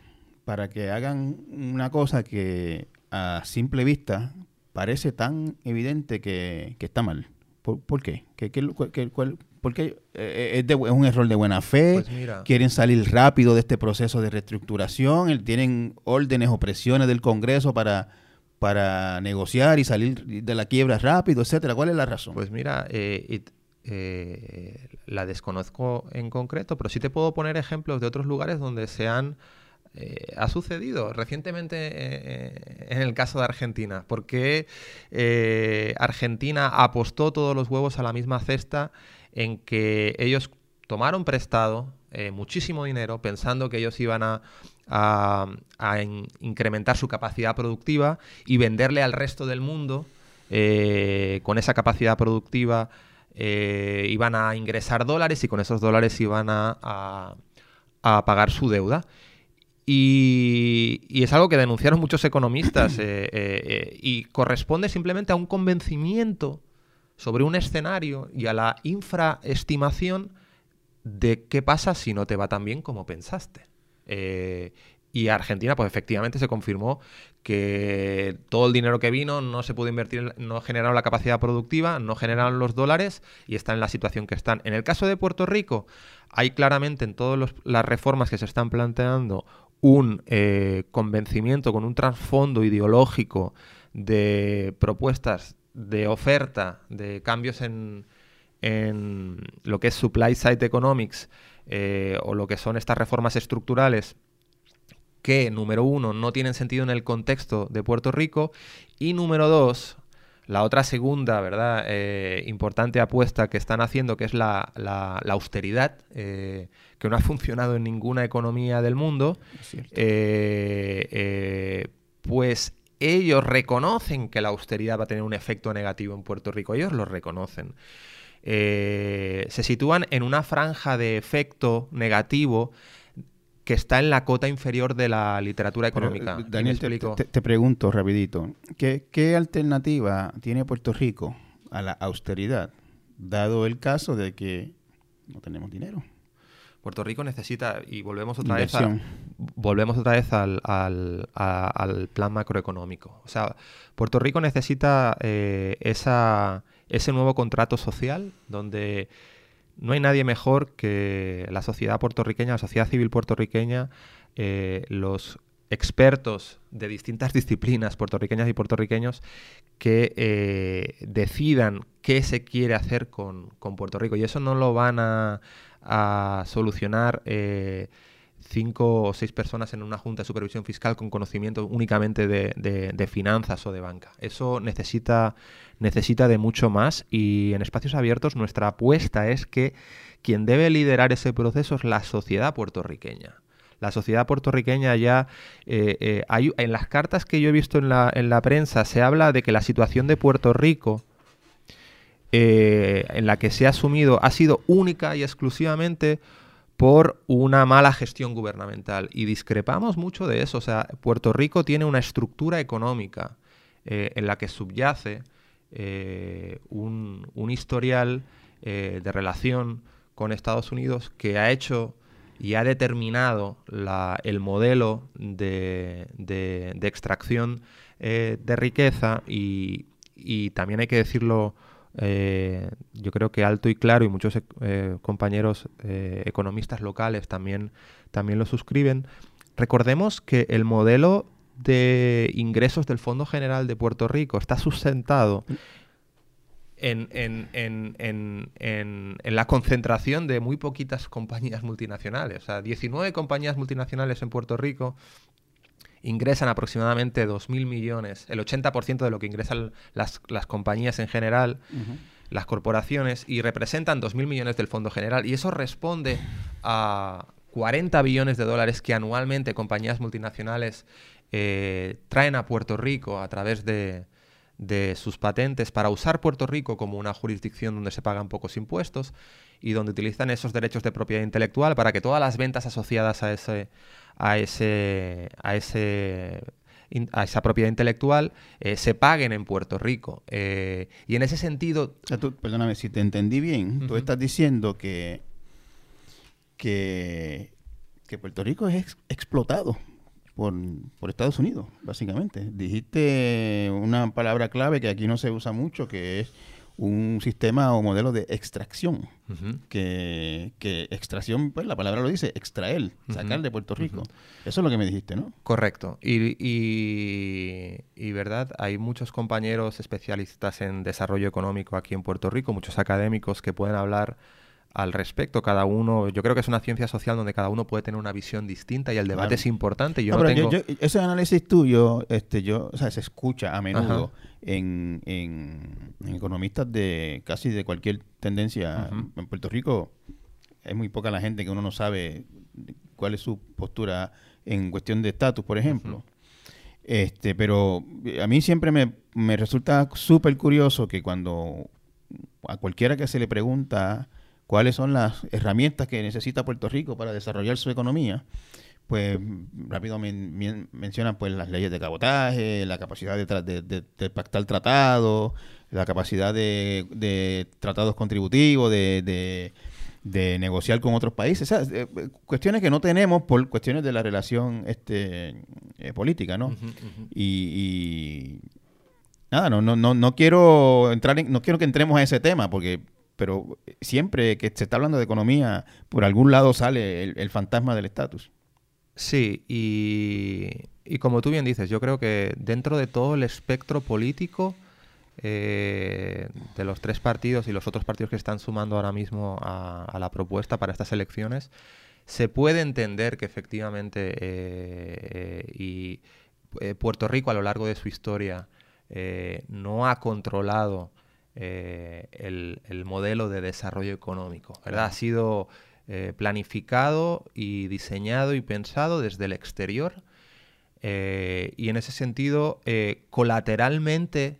para que hagan una cosa que a simple vista parece tan evidente que, está mal. ¿Por, qué? ¿Qué, qué, cuál, porque eh, es, un error de buena fe, pues quieren salir rápido de este proceso de reestructuración, tienen órdenes o presiones del Congreso para, para negociar y salir de la quiebra rápido, etcétera. ¿Cuál es la razón? Pues mira, eh, eh, la desconozco en concreto, pero sí te puedo poner ejemplos de otros lugares donde se han ha sucedido recientemente en el caso de Argentina. porque Argentina apostó todos los huevos a la misma cesta en que ellos tomaron prestado eh, muchísimo dinero pensando que ellos iban a, incrementar su capacidad productiva y venderle al resto del mundo eh, con esa capacidad productiva eh, iban a ingresar dólares y con esos dólares iban a, pagar su deuda. Y, y, es algo que denunciaron muchos economistas y corresponde simplemente a un convencimiento sobre un escenario y a la infraestimación de qué pasa si no te va tan bien como pensaste. Eh, y Argentina, pues efectivamente se confirmó que todo el dinero que vino no se pudo invertir, no generaron la capacidad productiva, no generaron los dólares y están en la situación que están. En el caso de Puerto Rico, hay claramente en todas las reformas que se están planteando un eh, convencimiento con un trasfondo ideológico de propuestas de oferta, de cambios en, en lo que es supply side economics eh, o lo que son estas reformas estructurales que, número uno, no tienen sentido en el contexto de Puerto Rico y, número dos, la otra segunda, ¿verdad? Eh, importante apuesta que están haciendo, que es la, la, austeridad, eh, que no ha funcionado en ninguna economía del mundo, pues ellos reconocen que la austeridad va a tener un efecto negativo en Puerto Rico, ellos lo reconocen. Eh, se sitúan en una franja de efecto negativo que está en la cota inferior de la literatura económica. Eh, Daniel, te, pregunto rapidito, ¿qué, ¿qué alternativa tiene Puerto Rico a la austeridad, dado el caso de que no tenemos dinero? Puerto Rico necesita, y volvemos otra vez, volvemos otra vez al, al, plan macroeconómico. O sea, Puerto Rico necesita eh, esa, ese nuevo contrato social donde no hay nadie mejor que la sociedad puertorriqueña, la sociedad civil puertorriqueña, eh, los expertos de distintas disciplinas puertorriqueñas y puertorriqueños que eh, decidan qué se quiere hacer con, con Puerto Rico. Y eso no lo van a, solucionar eh, cinco o seis personas en una junta de supervisión fiscal con conocimiento únicamente de, finanzas o de banca. Eso necesita, necesita de mucho más y en espacios abiertos nuestra apuesta es que quien debe liderar ese proceso es la sociedad puertorriqueña. La sociedad puertorriqueña ya, eh, eh, hay, en las cartas que yo he visto en la, en la prensa, se habla de que la situación de Puerto Rico eh, en la que se ha asumido ha sido única y exclusivamente por una mala gestión gubernamental. Y discrepamos mucho de eso. O sea, Puerto Rico tiene una estructura económica en la que subyace eh, un, historial de relación con Estados Unidos que ha hecho y ha determinado el modelo de, extracción eh, de riqueza y, también hay que decirlo, eh, yo creo que alto y claro y muchos eh, compañeros economistas locales también, también lo suscriben. Recordemos que el modelo de ingresos del Fondo General de Puerto Rico está sustentado en, la concentración de muy poquitas compañías multinacionales. O sea, 19 compañías multinacionales en Puerto Rico ingresan aproximadamente 2.000 millones, el 80% de lo que ingresan las, compañías en general, las corporaciones, y representan 2.000 millones del Fondo General. Y eso responde a 40 billones de dólares que anualmente compañías multinacionales eh, traen a Puerto Rico a través de, sus patentes para usar Puerto Rico como una jurisdicción donde se pagan pocos impuestos y donde utilizan esos derechos de propiedad intelectual para que todas las ventas asociadas a ese a ese a ese a esa propiedad intelectual eh, se paguen en Puerto Rico. Eh, y en ese sentido... perdóname, si te entendí bien, tú estás diciendo que, que, que Puerto Rico es explotado por, por, Estados Unidos, básicamente. Dijiste una palabra clave que aquí no se usa mucho, que es un sistema o modelo de extracción. que, que, extracción, pues la palabra lo dice, extraer, sacar de Puerto Rico. Eso es lo que me dijiste, ¿no? Correcto. Y, y, y, verdad, hay muchos compañeros especialistas en desarrollo económico aquí en Puerto Rico, muchos académicos que pueden hablar al respecto. Cada uno, yo creo que es una ciencia social donde cada uno puede tener una visión distinta y el debate es importante. Yo no, tengo... ese análisis tuyo, este, yo, o sea, se escucha a menudo en, en, economistas de casi de cualquier tendencia. En Puerto Rico es muy poca la gente que uno no sabe cuál es su postura en cuestión de estatus, por ejemplo. Este, pero a mí siempre me, me resulta súper curioso que cuando a cualquiera que se le pregunta cuáles son las herramientas que necesita Puerto Rico para desarrollar su economía, pues rápido mencionan pues las leyes de cabotaje, la capacidad de, de, pactar tratados, la capacidad de, tratados contributivos, de, negociar con otros países, eh, cuestiones que no tenemos por cuestiones de la relación este, eh, política, ¿no? Y, nada, no, no, no, no quiero entrar en, no quiero que entremos a ese tema porque pero siempre que se está hablando de economía, por algún lado sale el, fantasma del estatus. Sí, y, como tú bien dices, yo creo que dentro de todo el espectro político eh, de los tres partidos y los otros partidos que están sumando ahora mismo a, la propuesta para estas elecciones, se puede entender que efectivamente eh, y eh, Puerto Rico a lo largo de su historia no ha controlado eh, el, modelo de desarrollo económico. ¿verdad? Ha sido eh, planificado y diseñado y pensado desde el exterior eh, y en ese sentido colateralmente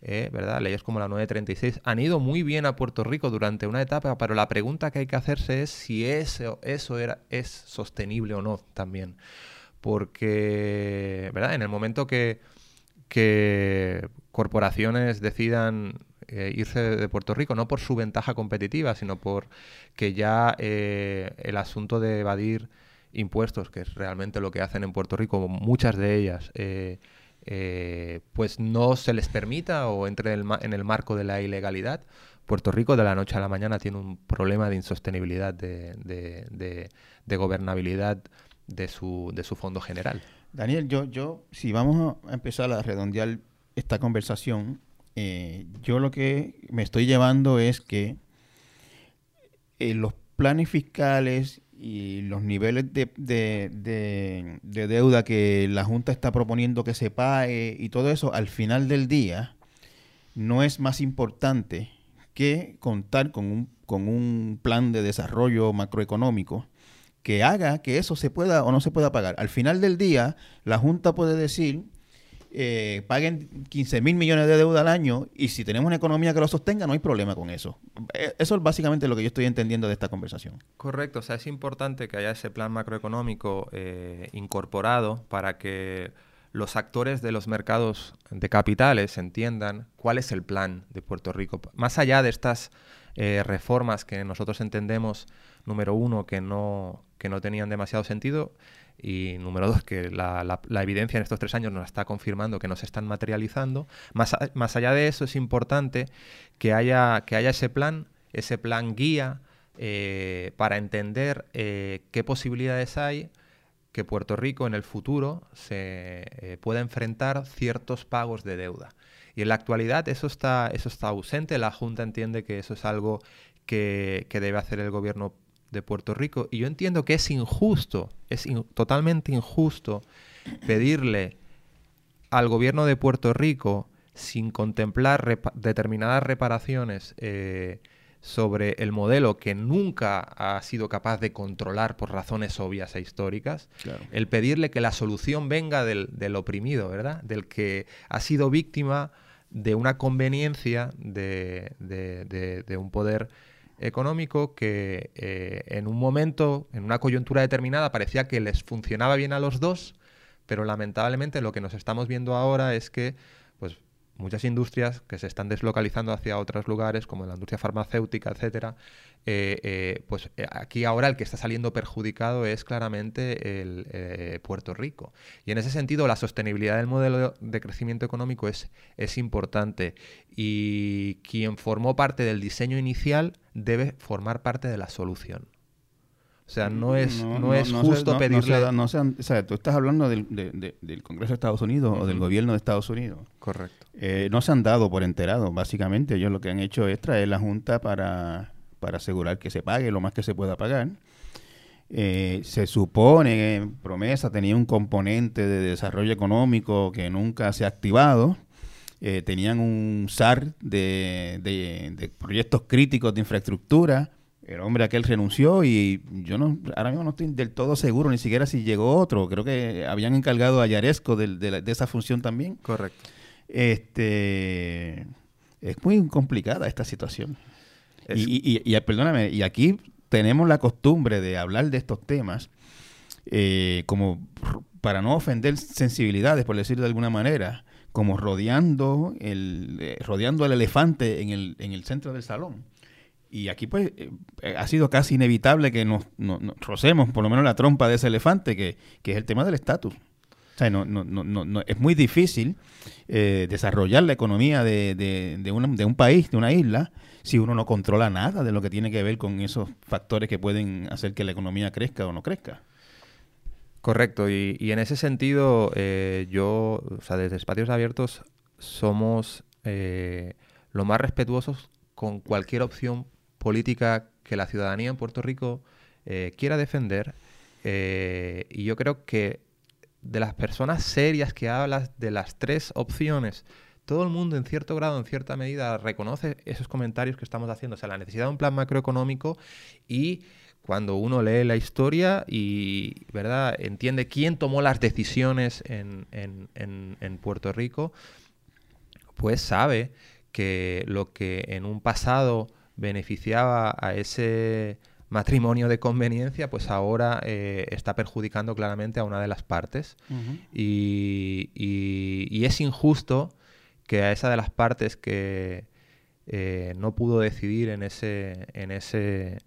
¿verdad? Leyes como la 936 han ido muy bien a Puerto Rico durante una etapa, pero la pregunta que hay que hacerse es si eso, eso era, es sostenible o no también. Porque, ¿verdad? En el momento que, que corporaciones decidan eh, irse de Puerto Rico, no por su ventaja competitiva, sino por que ya eh, el asunto de evadir impuestos, que es realmente lo que hacen en Puerto Rico, muchas de ellas, eh, pues no se les permita o entre en el, marco de la ilegalidad. Puerto Rico de la noche a la mañana tiene un problema de insostenibilidad, de, gobernabilidad de su, de su fondo general. Daniel, yo, yo, si vamos a empezar a redondear esta conversación, eh, yo lo que me estoy llevando es que eh, los planes fiscales y los niveles de, de, deuda que la Junta está proponiendo que se pague y todo eso, al final del día, no es más importante que contar con un, con un plan de desarrollo macroeconómico que haga que eso se pueda o no se pueda pagar. Al final del día, la Junta puede decir eh, paguen 15 mil millones de deuda al año y si tenemos una economía que lo sostenga, no hay problema con eso. Eh, eso es básicamente lo que yo estoy entendiendo de esta conversación. Correcto, o sea, es importante que haya ese plan macroeconómico eh, incorporado para que los actores de los mercados de capitales entiendan cuál es el plan de Puerto Rico. Más allá de estas reformas que nosotros entendemos, número uno, que no, que no tenían demasiado sentido y número dos, que la, la, evidencia en estos tres años nos está confirmando que no se están materializando. Más, más allá de eso, es importante que haya, que haya ese plan, ese plan guía eh, para entender eh, qué posibilidades hay que Puerto Rico en el futuro se eh, pueda enfrentar ciertos pagos de deuda. Y en la actualidad eso está, eso está ausente. La Junta entiende que eso es algo que, que debe hacer el gobierno de Puerto Rico. Y yo entiendo que es injusto, es totalmente injusto pedirle al gobierno de Puerto Rico, sin contemplar determinadas reparaciones eh, sobre el modelo que nunca ha sido capaz de controlar por razones obvias e históricas, el pedirle que la solución venga del, oprimido, ¿verdad? Del que ha sido víctima de una conveniencia de, de un poder económico que eh, en un momento, en una coyuntura determinada, parecía que les funcionaba bien a los dos, pero lamentablemente lo que nos estamos viendo ahora es que pues, muchas industrias que se están deslocalizando hacia otros lugares, como la industria farmacéutica, etcétera, eh, eh, pues eh, aquí ahora el que está saliendo perjudicado es claramente el Puerto Rico. Y en ese sentido, la sostenibilidad del modelo de crecimiento económico es, es importante. Y quien formó parte del diseño inicial debe formar parte de la solución. O sea, no es, no, es justo pedirle... o sea, tú estás hablando del, del Congreso de Estados Unidos o del gobierno de Estados Unidos. Correcto. Eh, no se han dado por enterado, básicamente. Ellos lo que han hecho es traer la Junta para, para asegurar que se pague lo más que se pueda pagar. Eh, se supone, promesa, tenía un componente de desarrollo económico que nunca se ha activado. Eh, tenían un SAR de, de proyectos críticos de infraestructura el hombre aquel renunció y yo no, ahora mismo no estoy del todo seguro ni siquiera si llegó otro. Creo que habían encargado a Yaresco de, esa función también. Correcto. Este es muy complicada esta situación. Y, y, perdóname, y aquí tenemos la costumbre de hablar de estos temas eh, como para no ofender sensibilidades, por decirlo de alguna manera, como rodeando el eh, rodeando al elefante en el, en el centro del salón. Y aquí pues eh, eh, ha sido casi inevitable que nos, rocemos por lo menos la trompa de ese elefante, que, es el tema del estatus. O sea, no, no, no, es muy difícil eh, desarrollar la economía de, de, de, un país, de una isla, si uno no controla nada de lo que tiene que ver con esos factores que pueden hacer que la economía crezca o no crezca. Correcto, y, en ese sentido, yo, o sea, desde Espacios Abiertos somos lo más respetuosos con cualquier opción política que la ciudadanía en Puerto Rico eh, quiera defender. Eh, y yo creo que de las personas serias que hablas de las tres opciones, todo el mundo en cierto grado, en cierta medida, reconoce esos comentarios que estamos haciendo, o sea, la necesidad de un plan macroeconómico y cuando uno lee la historia y verdad entiende quién tomó las decisiones en, en Puerto Rico, pues sabe que lo que en un pasado beneficiaba a ese matrimonio de conveniencia, pues ahora eh, está perjudicando claramente a una de las partes. y, y, es injusto que a esa de las partes que eh, no pudo decidir en ese, en ese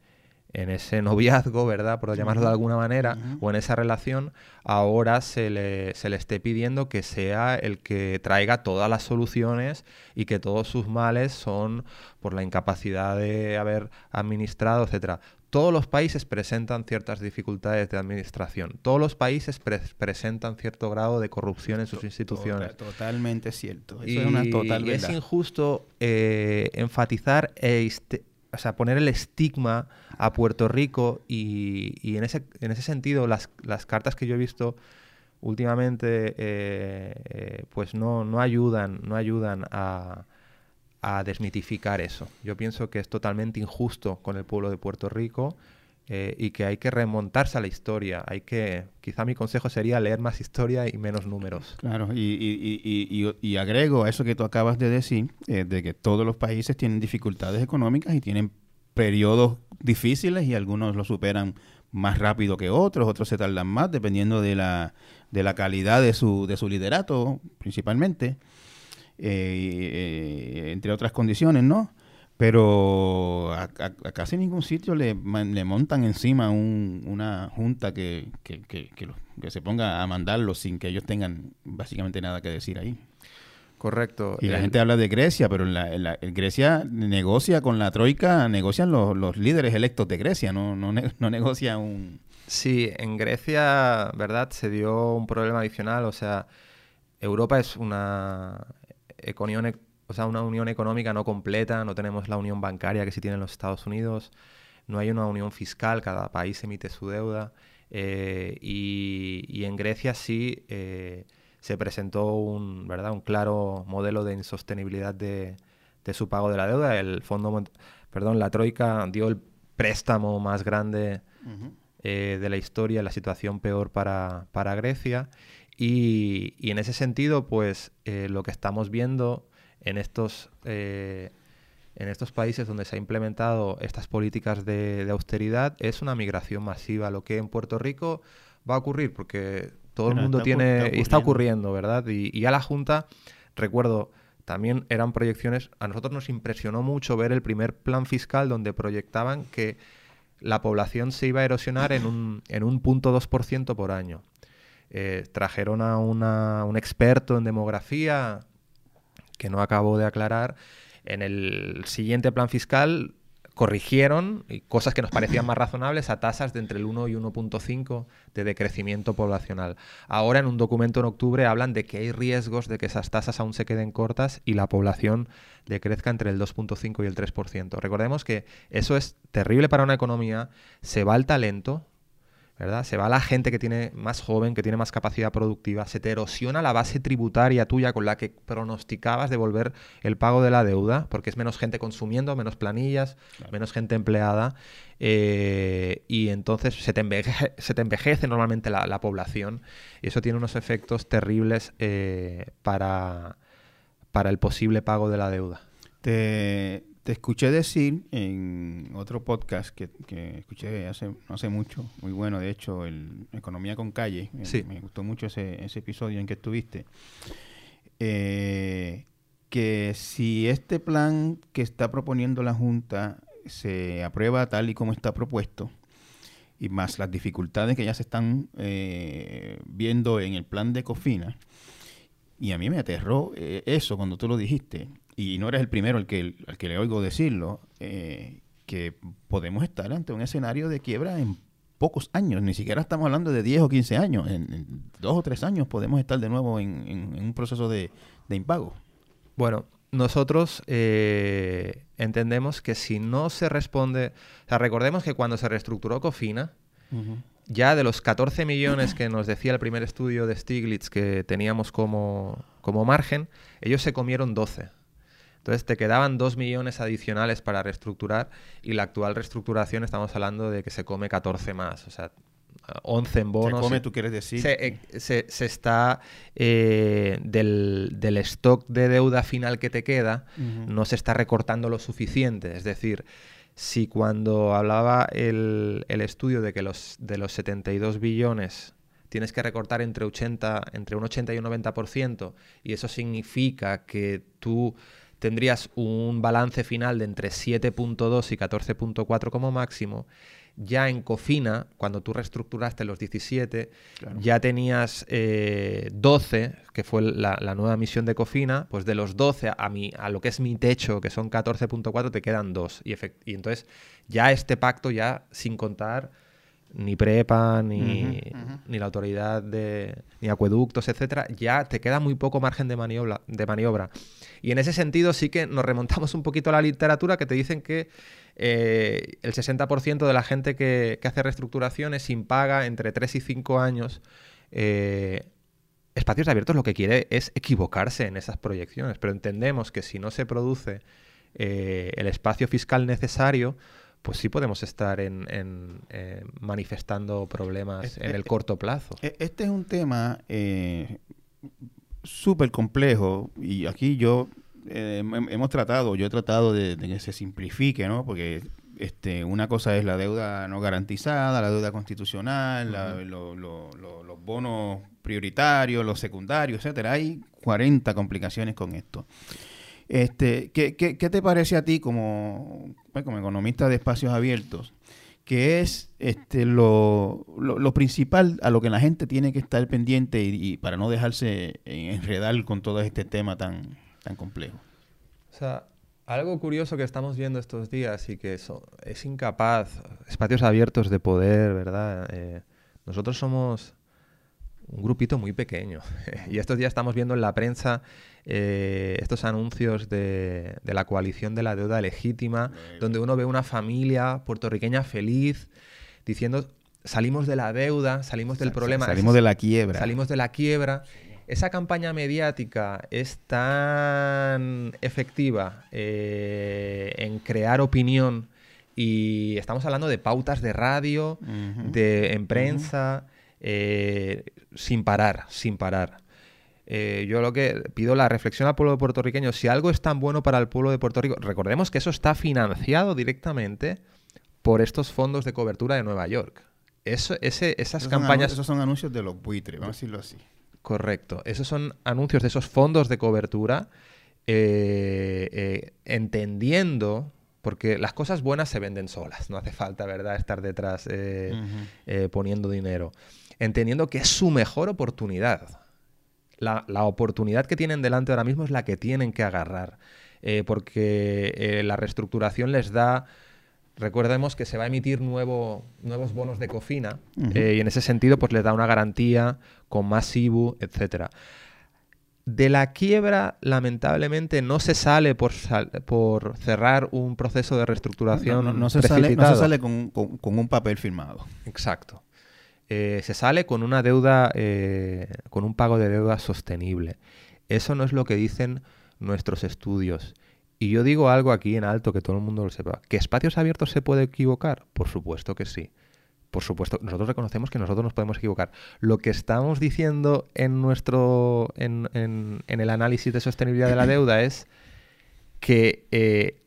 en ese noviazgo, ¿verdad? Por llamarlo de alguna manera, o en esa relación, ahora se le, se le esté pidiendo que sea el que traiga todas las soluciones y que todos sus males son por la incapacidad de haber administrado, etcétera. Todos los países presentan ciertas dificultades de administración. Todos los países presentan cierto grado de corrupción en sus instituciones. totalmente cierto. Eso es una total es injusto eh, enfatizar e o sea, poner el estigma a Puerto Rico y, en, ese, en ese sentido las, cartas que yo he visto últimamente eh, pues no, no ayudan, no ayudan a desmitificar eso. Yo pienso que es totalmente injusto con el pueblo de Puerto Rico eh, y que hay que remontarse a la historia. Hay que, quizá mi consejo sería leer más historia y menos números. Claro, y, agrego a eso que tú acabas de decir, eh, de que todos los países tienen dificultades económicas y tienen periodos difíciles y algunos lo superan más rápido que otros, otros se tardan más, dependiendo de la, de la calidad de su, de su liderato, principalmente, eh, entre otras condiciones, ¿no? Pero a, casi ningún sitio le, le montan encima una junta que, que, que, que, se ponga a mandarlo sin que ellos tengan básicamente nada que decir ahí. Correcto. Y la gente habla de Grecia, pero la, Grecia negocia con la Troika, negocian los, los líderes electos de Grecia, no, no, no negocia un... Sí, en Grecia, ¿verdad? Se dio un problema adicional, o sea, Europa es una economía o sea, una unión económica no completa, no tenemos la unión bancaria que sí tienen los Estados Unidos, no hay una unión fiscal, cada país emite su deuda. Eh, y, en Grecia sí eh, se presentó un, ¿verdad? un claro modelo de insostenibilidad de, su pago de la deuda. El fondo, perdón, la Troika dio el préstamo más grande eh, de la historia, la situación peor para, Grecia. Y, y, en ese sentido, pues lo que estamos viendo en estos, eh, en estos países donde se ha implementado estas políticas de, austeridad es una migración masiva. Lo que en Puerto Rico va a ocurrir, porque todo el mundo tiene... Está, está ocurriendo, ¿verdad? Y, y a la Junta, recuerdo, también eran proyecciones... A nosotros nos impresionó mucho ver el primer plan fiscal donde proyectaban que la población se iba a erosionar en un, en un punto 2% por año. Eh, trajeron a una, un experto en demografía, que no acabo de aclarar, en el siguiente plan fiscal corrigieron cosas que nos parecían más razonables a tasas de entre el 1 y 1.5 de decrecimiento poblacional. Ahora en un documento en octubre hablan de que hay riesgos de que esas tasas aún se queden cortas y la población decrezca entre el 2.5 y el 3%. Recordemos que eso es terrible para una economía, se va el talento, ¿verdad? Se va la gente que tiene más joven, que tiene más capacidad productiva, se te erosiona la base tributaria tuya con la que pronosticabas devolver el pago de la deuda, porque es menos gente consumiendo, menos planillas, menos gente empleada, eh, y entonces se te, envejece, normalmente la, población, y eso tiene unos efectos terribles eh, para, para el posible pago de la deuda. Te, te escuché decir en otro podcast que, escuché hace no hace mucho, muy bueno, de hecho, el Economía con Calle. Sí. Me, gustó mucho ese, ese, episodio en que estuviste. Eh, que si este plan que está proponiendo la Junta se aprueba tal y como está propuesto, y más las dificultades que ya se están eh, viendo en el plan de Cofina, y a mí me aterró eh, eso cuando tú lo dijiste, y no eres el primero al que, al que le oigo decirlo, eh, que podemos estar ante un escenario de quiebra en pocos años, ni siquiera estamos hablando de 10 o 15 años, en, dos o tres años podemos estar de nuevo en, un proceso de, impago. Bueno, nosotros eh, entendemos que si no se responde, o sea, recordemos que cuando se reestructuró Cofina, ya de los 14 millones que nos decía el primer estudio de Stiglitz que teníamos como, como margen, ellos se comieron 12. Entonces te quedaban 2 millones adicionales para reestructurar y la actual reestructuración estamos hablando de que se come 14 más, o sea, 11 en bonos. ¿Se come, tú quieres decir? Se, eh, se, está eh, del, del, stock de deuda final que te queda, no se está recortando lo suficiente. Es decir, si cuando hablaba el, el, estudio de que los, de los 72 billones tienes que recortar entre, 80, entre un 80 y un 90%, y eso significa que tú tendrías un balance final de entre 7.2 y 14.4 como máximo. Ya en Cofina, cuando tú reestructuraste los 17, ya tenías 12, eh, que fue la, nueva misión de Cofina, pues de los 12 a, mi, a lo que es mi techo, que son 14.4, te quedan 2. Y, y entonces ya este pacto, ya sin contar ni prepa, ni, ni, la autoridad de ni acueductos, etcétera, ya te queda muy poco margen de maniobra, de maniobra. Y en ese sentido sí que nos remontamos un poquito a la literatura que te dicen que eh, el 60% de la gente que, hace reestructuraciones sin paga entre 3 y 5 años, eh, espacios abiertos lo que quiere es equivocarse en esas proyecciones, pero entendemos que si no se produce eh, el espacio fiscal necesario, pues sí podemos estar en, eh, manifestando problemas en el corto plazo. E, este es un tema eh, súper complejo y aquí yo eh, hemos tratado, yo he tratado de, que se simplifique, ¿no? Porque este, una cosa es la deuda no garantizada, la deuda constitucional, los bonos prioritarios, los secundarios, etcétera. Hay 40 complicaciones con esto. Este, ¿qué, qué, qué te parece a ti como, pues, como economista de espacios abiertos? Que es este, lo, lo, principal a lo que la gente tiene que estar pendiente y, para no dejarse enredar con todo este tema tan, tan complejo. O sea, algo curioso que estamos viendo estos días y que es incapaz, espacios abiertos de poder, ¿verdad? Eh, nosotros somos un grupito muy pequeño. y estos días estamos viendo en la prensa eh, estos anuncios de, la coalición de la deuda legítima, donde uno ve una familia puertorriqueña feliz diciendo salimos de la deuda, salimos del problema. Salimos de la quiebra. Salimos de la quiebra. Esa campaña mediática es tan efectiva eh, en crear opinión y estamos hablando de pautas de radio, de en prensa, eh, sin parar, sin parar. Eh, yo lo que pido la reflexión al pueblo puertorriqueño, si algo es tan bueno para el pueblo de Puerto Rico, recordemos que eso está financiado directamente por estos fondos de cobertura de Nueva York. Eso, ese, esas campañas... esos son anuncios de los buitres, vamos a decirlo así. Correcto. Esos son anuncios de esos fondos de cobertura eh, eh, entendiendo porque las cosas buenas se venden solas, no hace falta, ¿verdad?, estar detrás poniendo dinero. Entendiendo que es su mejor oportunidad la, oportunidad que tienen delante ahora mismo es la que tienen que agarrar, eh, porque eh, la reestructuración les da... Recordemos que se va a emitir nuevo, nuevos bonos de cofina eh, y en ese sentido pues les da una garantía con más IBU, etc. De la quiebra, lamentablemente, no se sale por, por cerrar un proceso de reestructuración. No, se, sale, con, un papel firmado. Exacto. Eh, se sale con una deuda, eh, con un pago de deuda sostenible. Eso no es lo que dicen nuestros estudios. Y yo digo algo aquí en alto que todo el mundo lo sepa. ¿Que espacios abiertos se puede equivocar? Por supuesto que sí. Por supuesto, nosotros reconocemos que nosotros nos podemos equivocar. Lo que estamos diciendo en nuestro. en, el análisis de sostenibilidad de la deuda es que eh,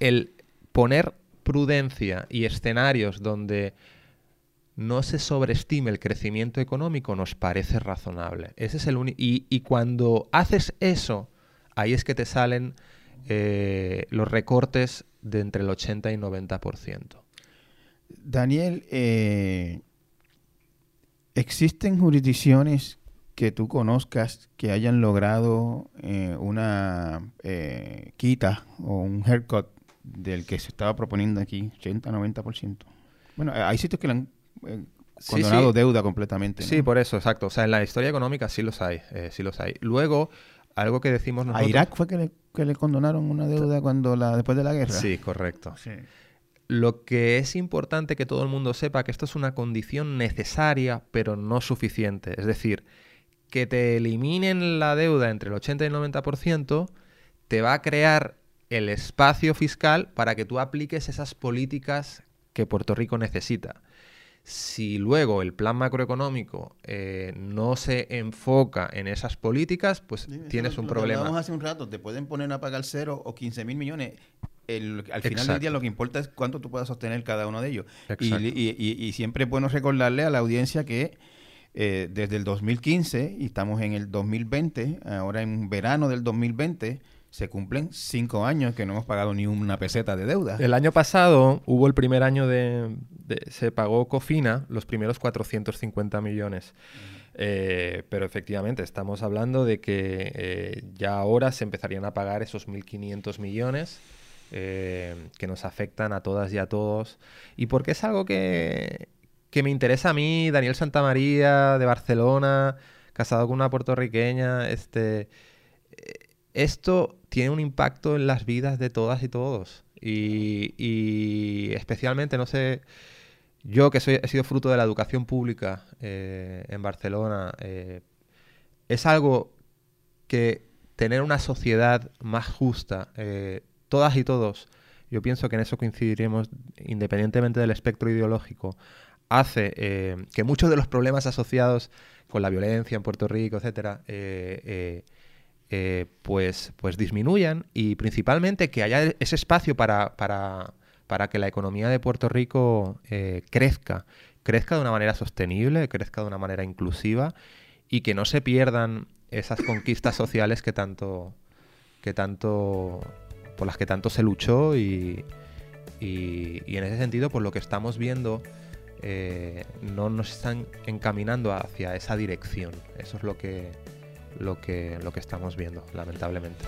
el poner prudencia y escenarios donde no se sobreestime el crecimiento económico nos parece razonable. Ese es el y, y, cuando haces eso, ahí es que te salen eh, los recortes de entre el 80 y 90%. Daniel, eh, ¿existen jurisdicciones que tú conozcas que hayan logrado eh, una quita o un haircut del que se estaba proponiendo aquí, 80-90%? Bueno, hay sitios que le han eh, condonado deuda completamente. Sí, por eso, exacto. O sea, en la historia económica sí los hay, eh, sí los hay. Luego, algo que decimos nosotros... ¿A Irak fue que le, que le condonaron una deuda cuando la después de la guerra? Sí, correcto. Lo que es importante que todo el mundo sepa que esto es una condición necesaria, pero no suficiente. Es decir, que te eliminen la deuda entre el 80 y el 90% te va a crear el espacio fiscal para que tú apliques esas políticas que Puerto Rico necesita. Si luego el plan macroeconómico eh, no se enfoca en esas políticas, pues tienes un problema. Hace un rato, te pueden poner a pagar cero o 15 mil millones. Al final del día lo que importa es cuánto tú puedas sostener cada uno de ellos. Y, siempre es bueno recordarle a la audiencia que eh, desde el 2015, y estamos en el 2020, ahora en verano del 2020, se cumplen cinco años que no hemos pagado ni una peseta de deuda. El año pasado hubo el primer año de... se pagó Cofina los primeros 450 millones. Eh, pero efectivamente estamos hablando de que eh, ya ahora se empezarían a pagar esos 1.500 millones eh, que nos afectan a todas y a todos. Y porque es algo que, que me interesa a mí, Daniel Santamaría, de Barcelona, casado con una puertorriqueña, este esto tiene un impacto en las vidas de todas y todos. Y, especialmente, no sé, yo que soy, he sido fruto de la educación pública eh, en Barcelona, eh, es algo que tener una sociedad más justa, eh, todas y todos, yo pienso que en eso coincidiremos independientemente del espectro ideológico, hace que muchos de los problemas asociados con la violencia en Puerto Rico, etcétera, eh, pues, pues disminuyan y principalmente que haya ese espacio para, para, que la economía de Puerto Rico eh, crezca, crezca de una manera sostenible, crezca de una manera inclusiva y que no se pierdan esas conquistas sociales que tanto, que tanto, por las que tanto se luchó y, en ese sentido, pues lo que estamos viendo eh, no nos están encaminando hacia esa dirección. Eso es lo que, lo que, lo que estamos viendo, lamentablemente.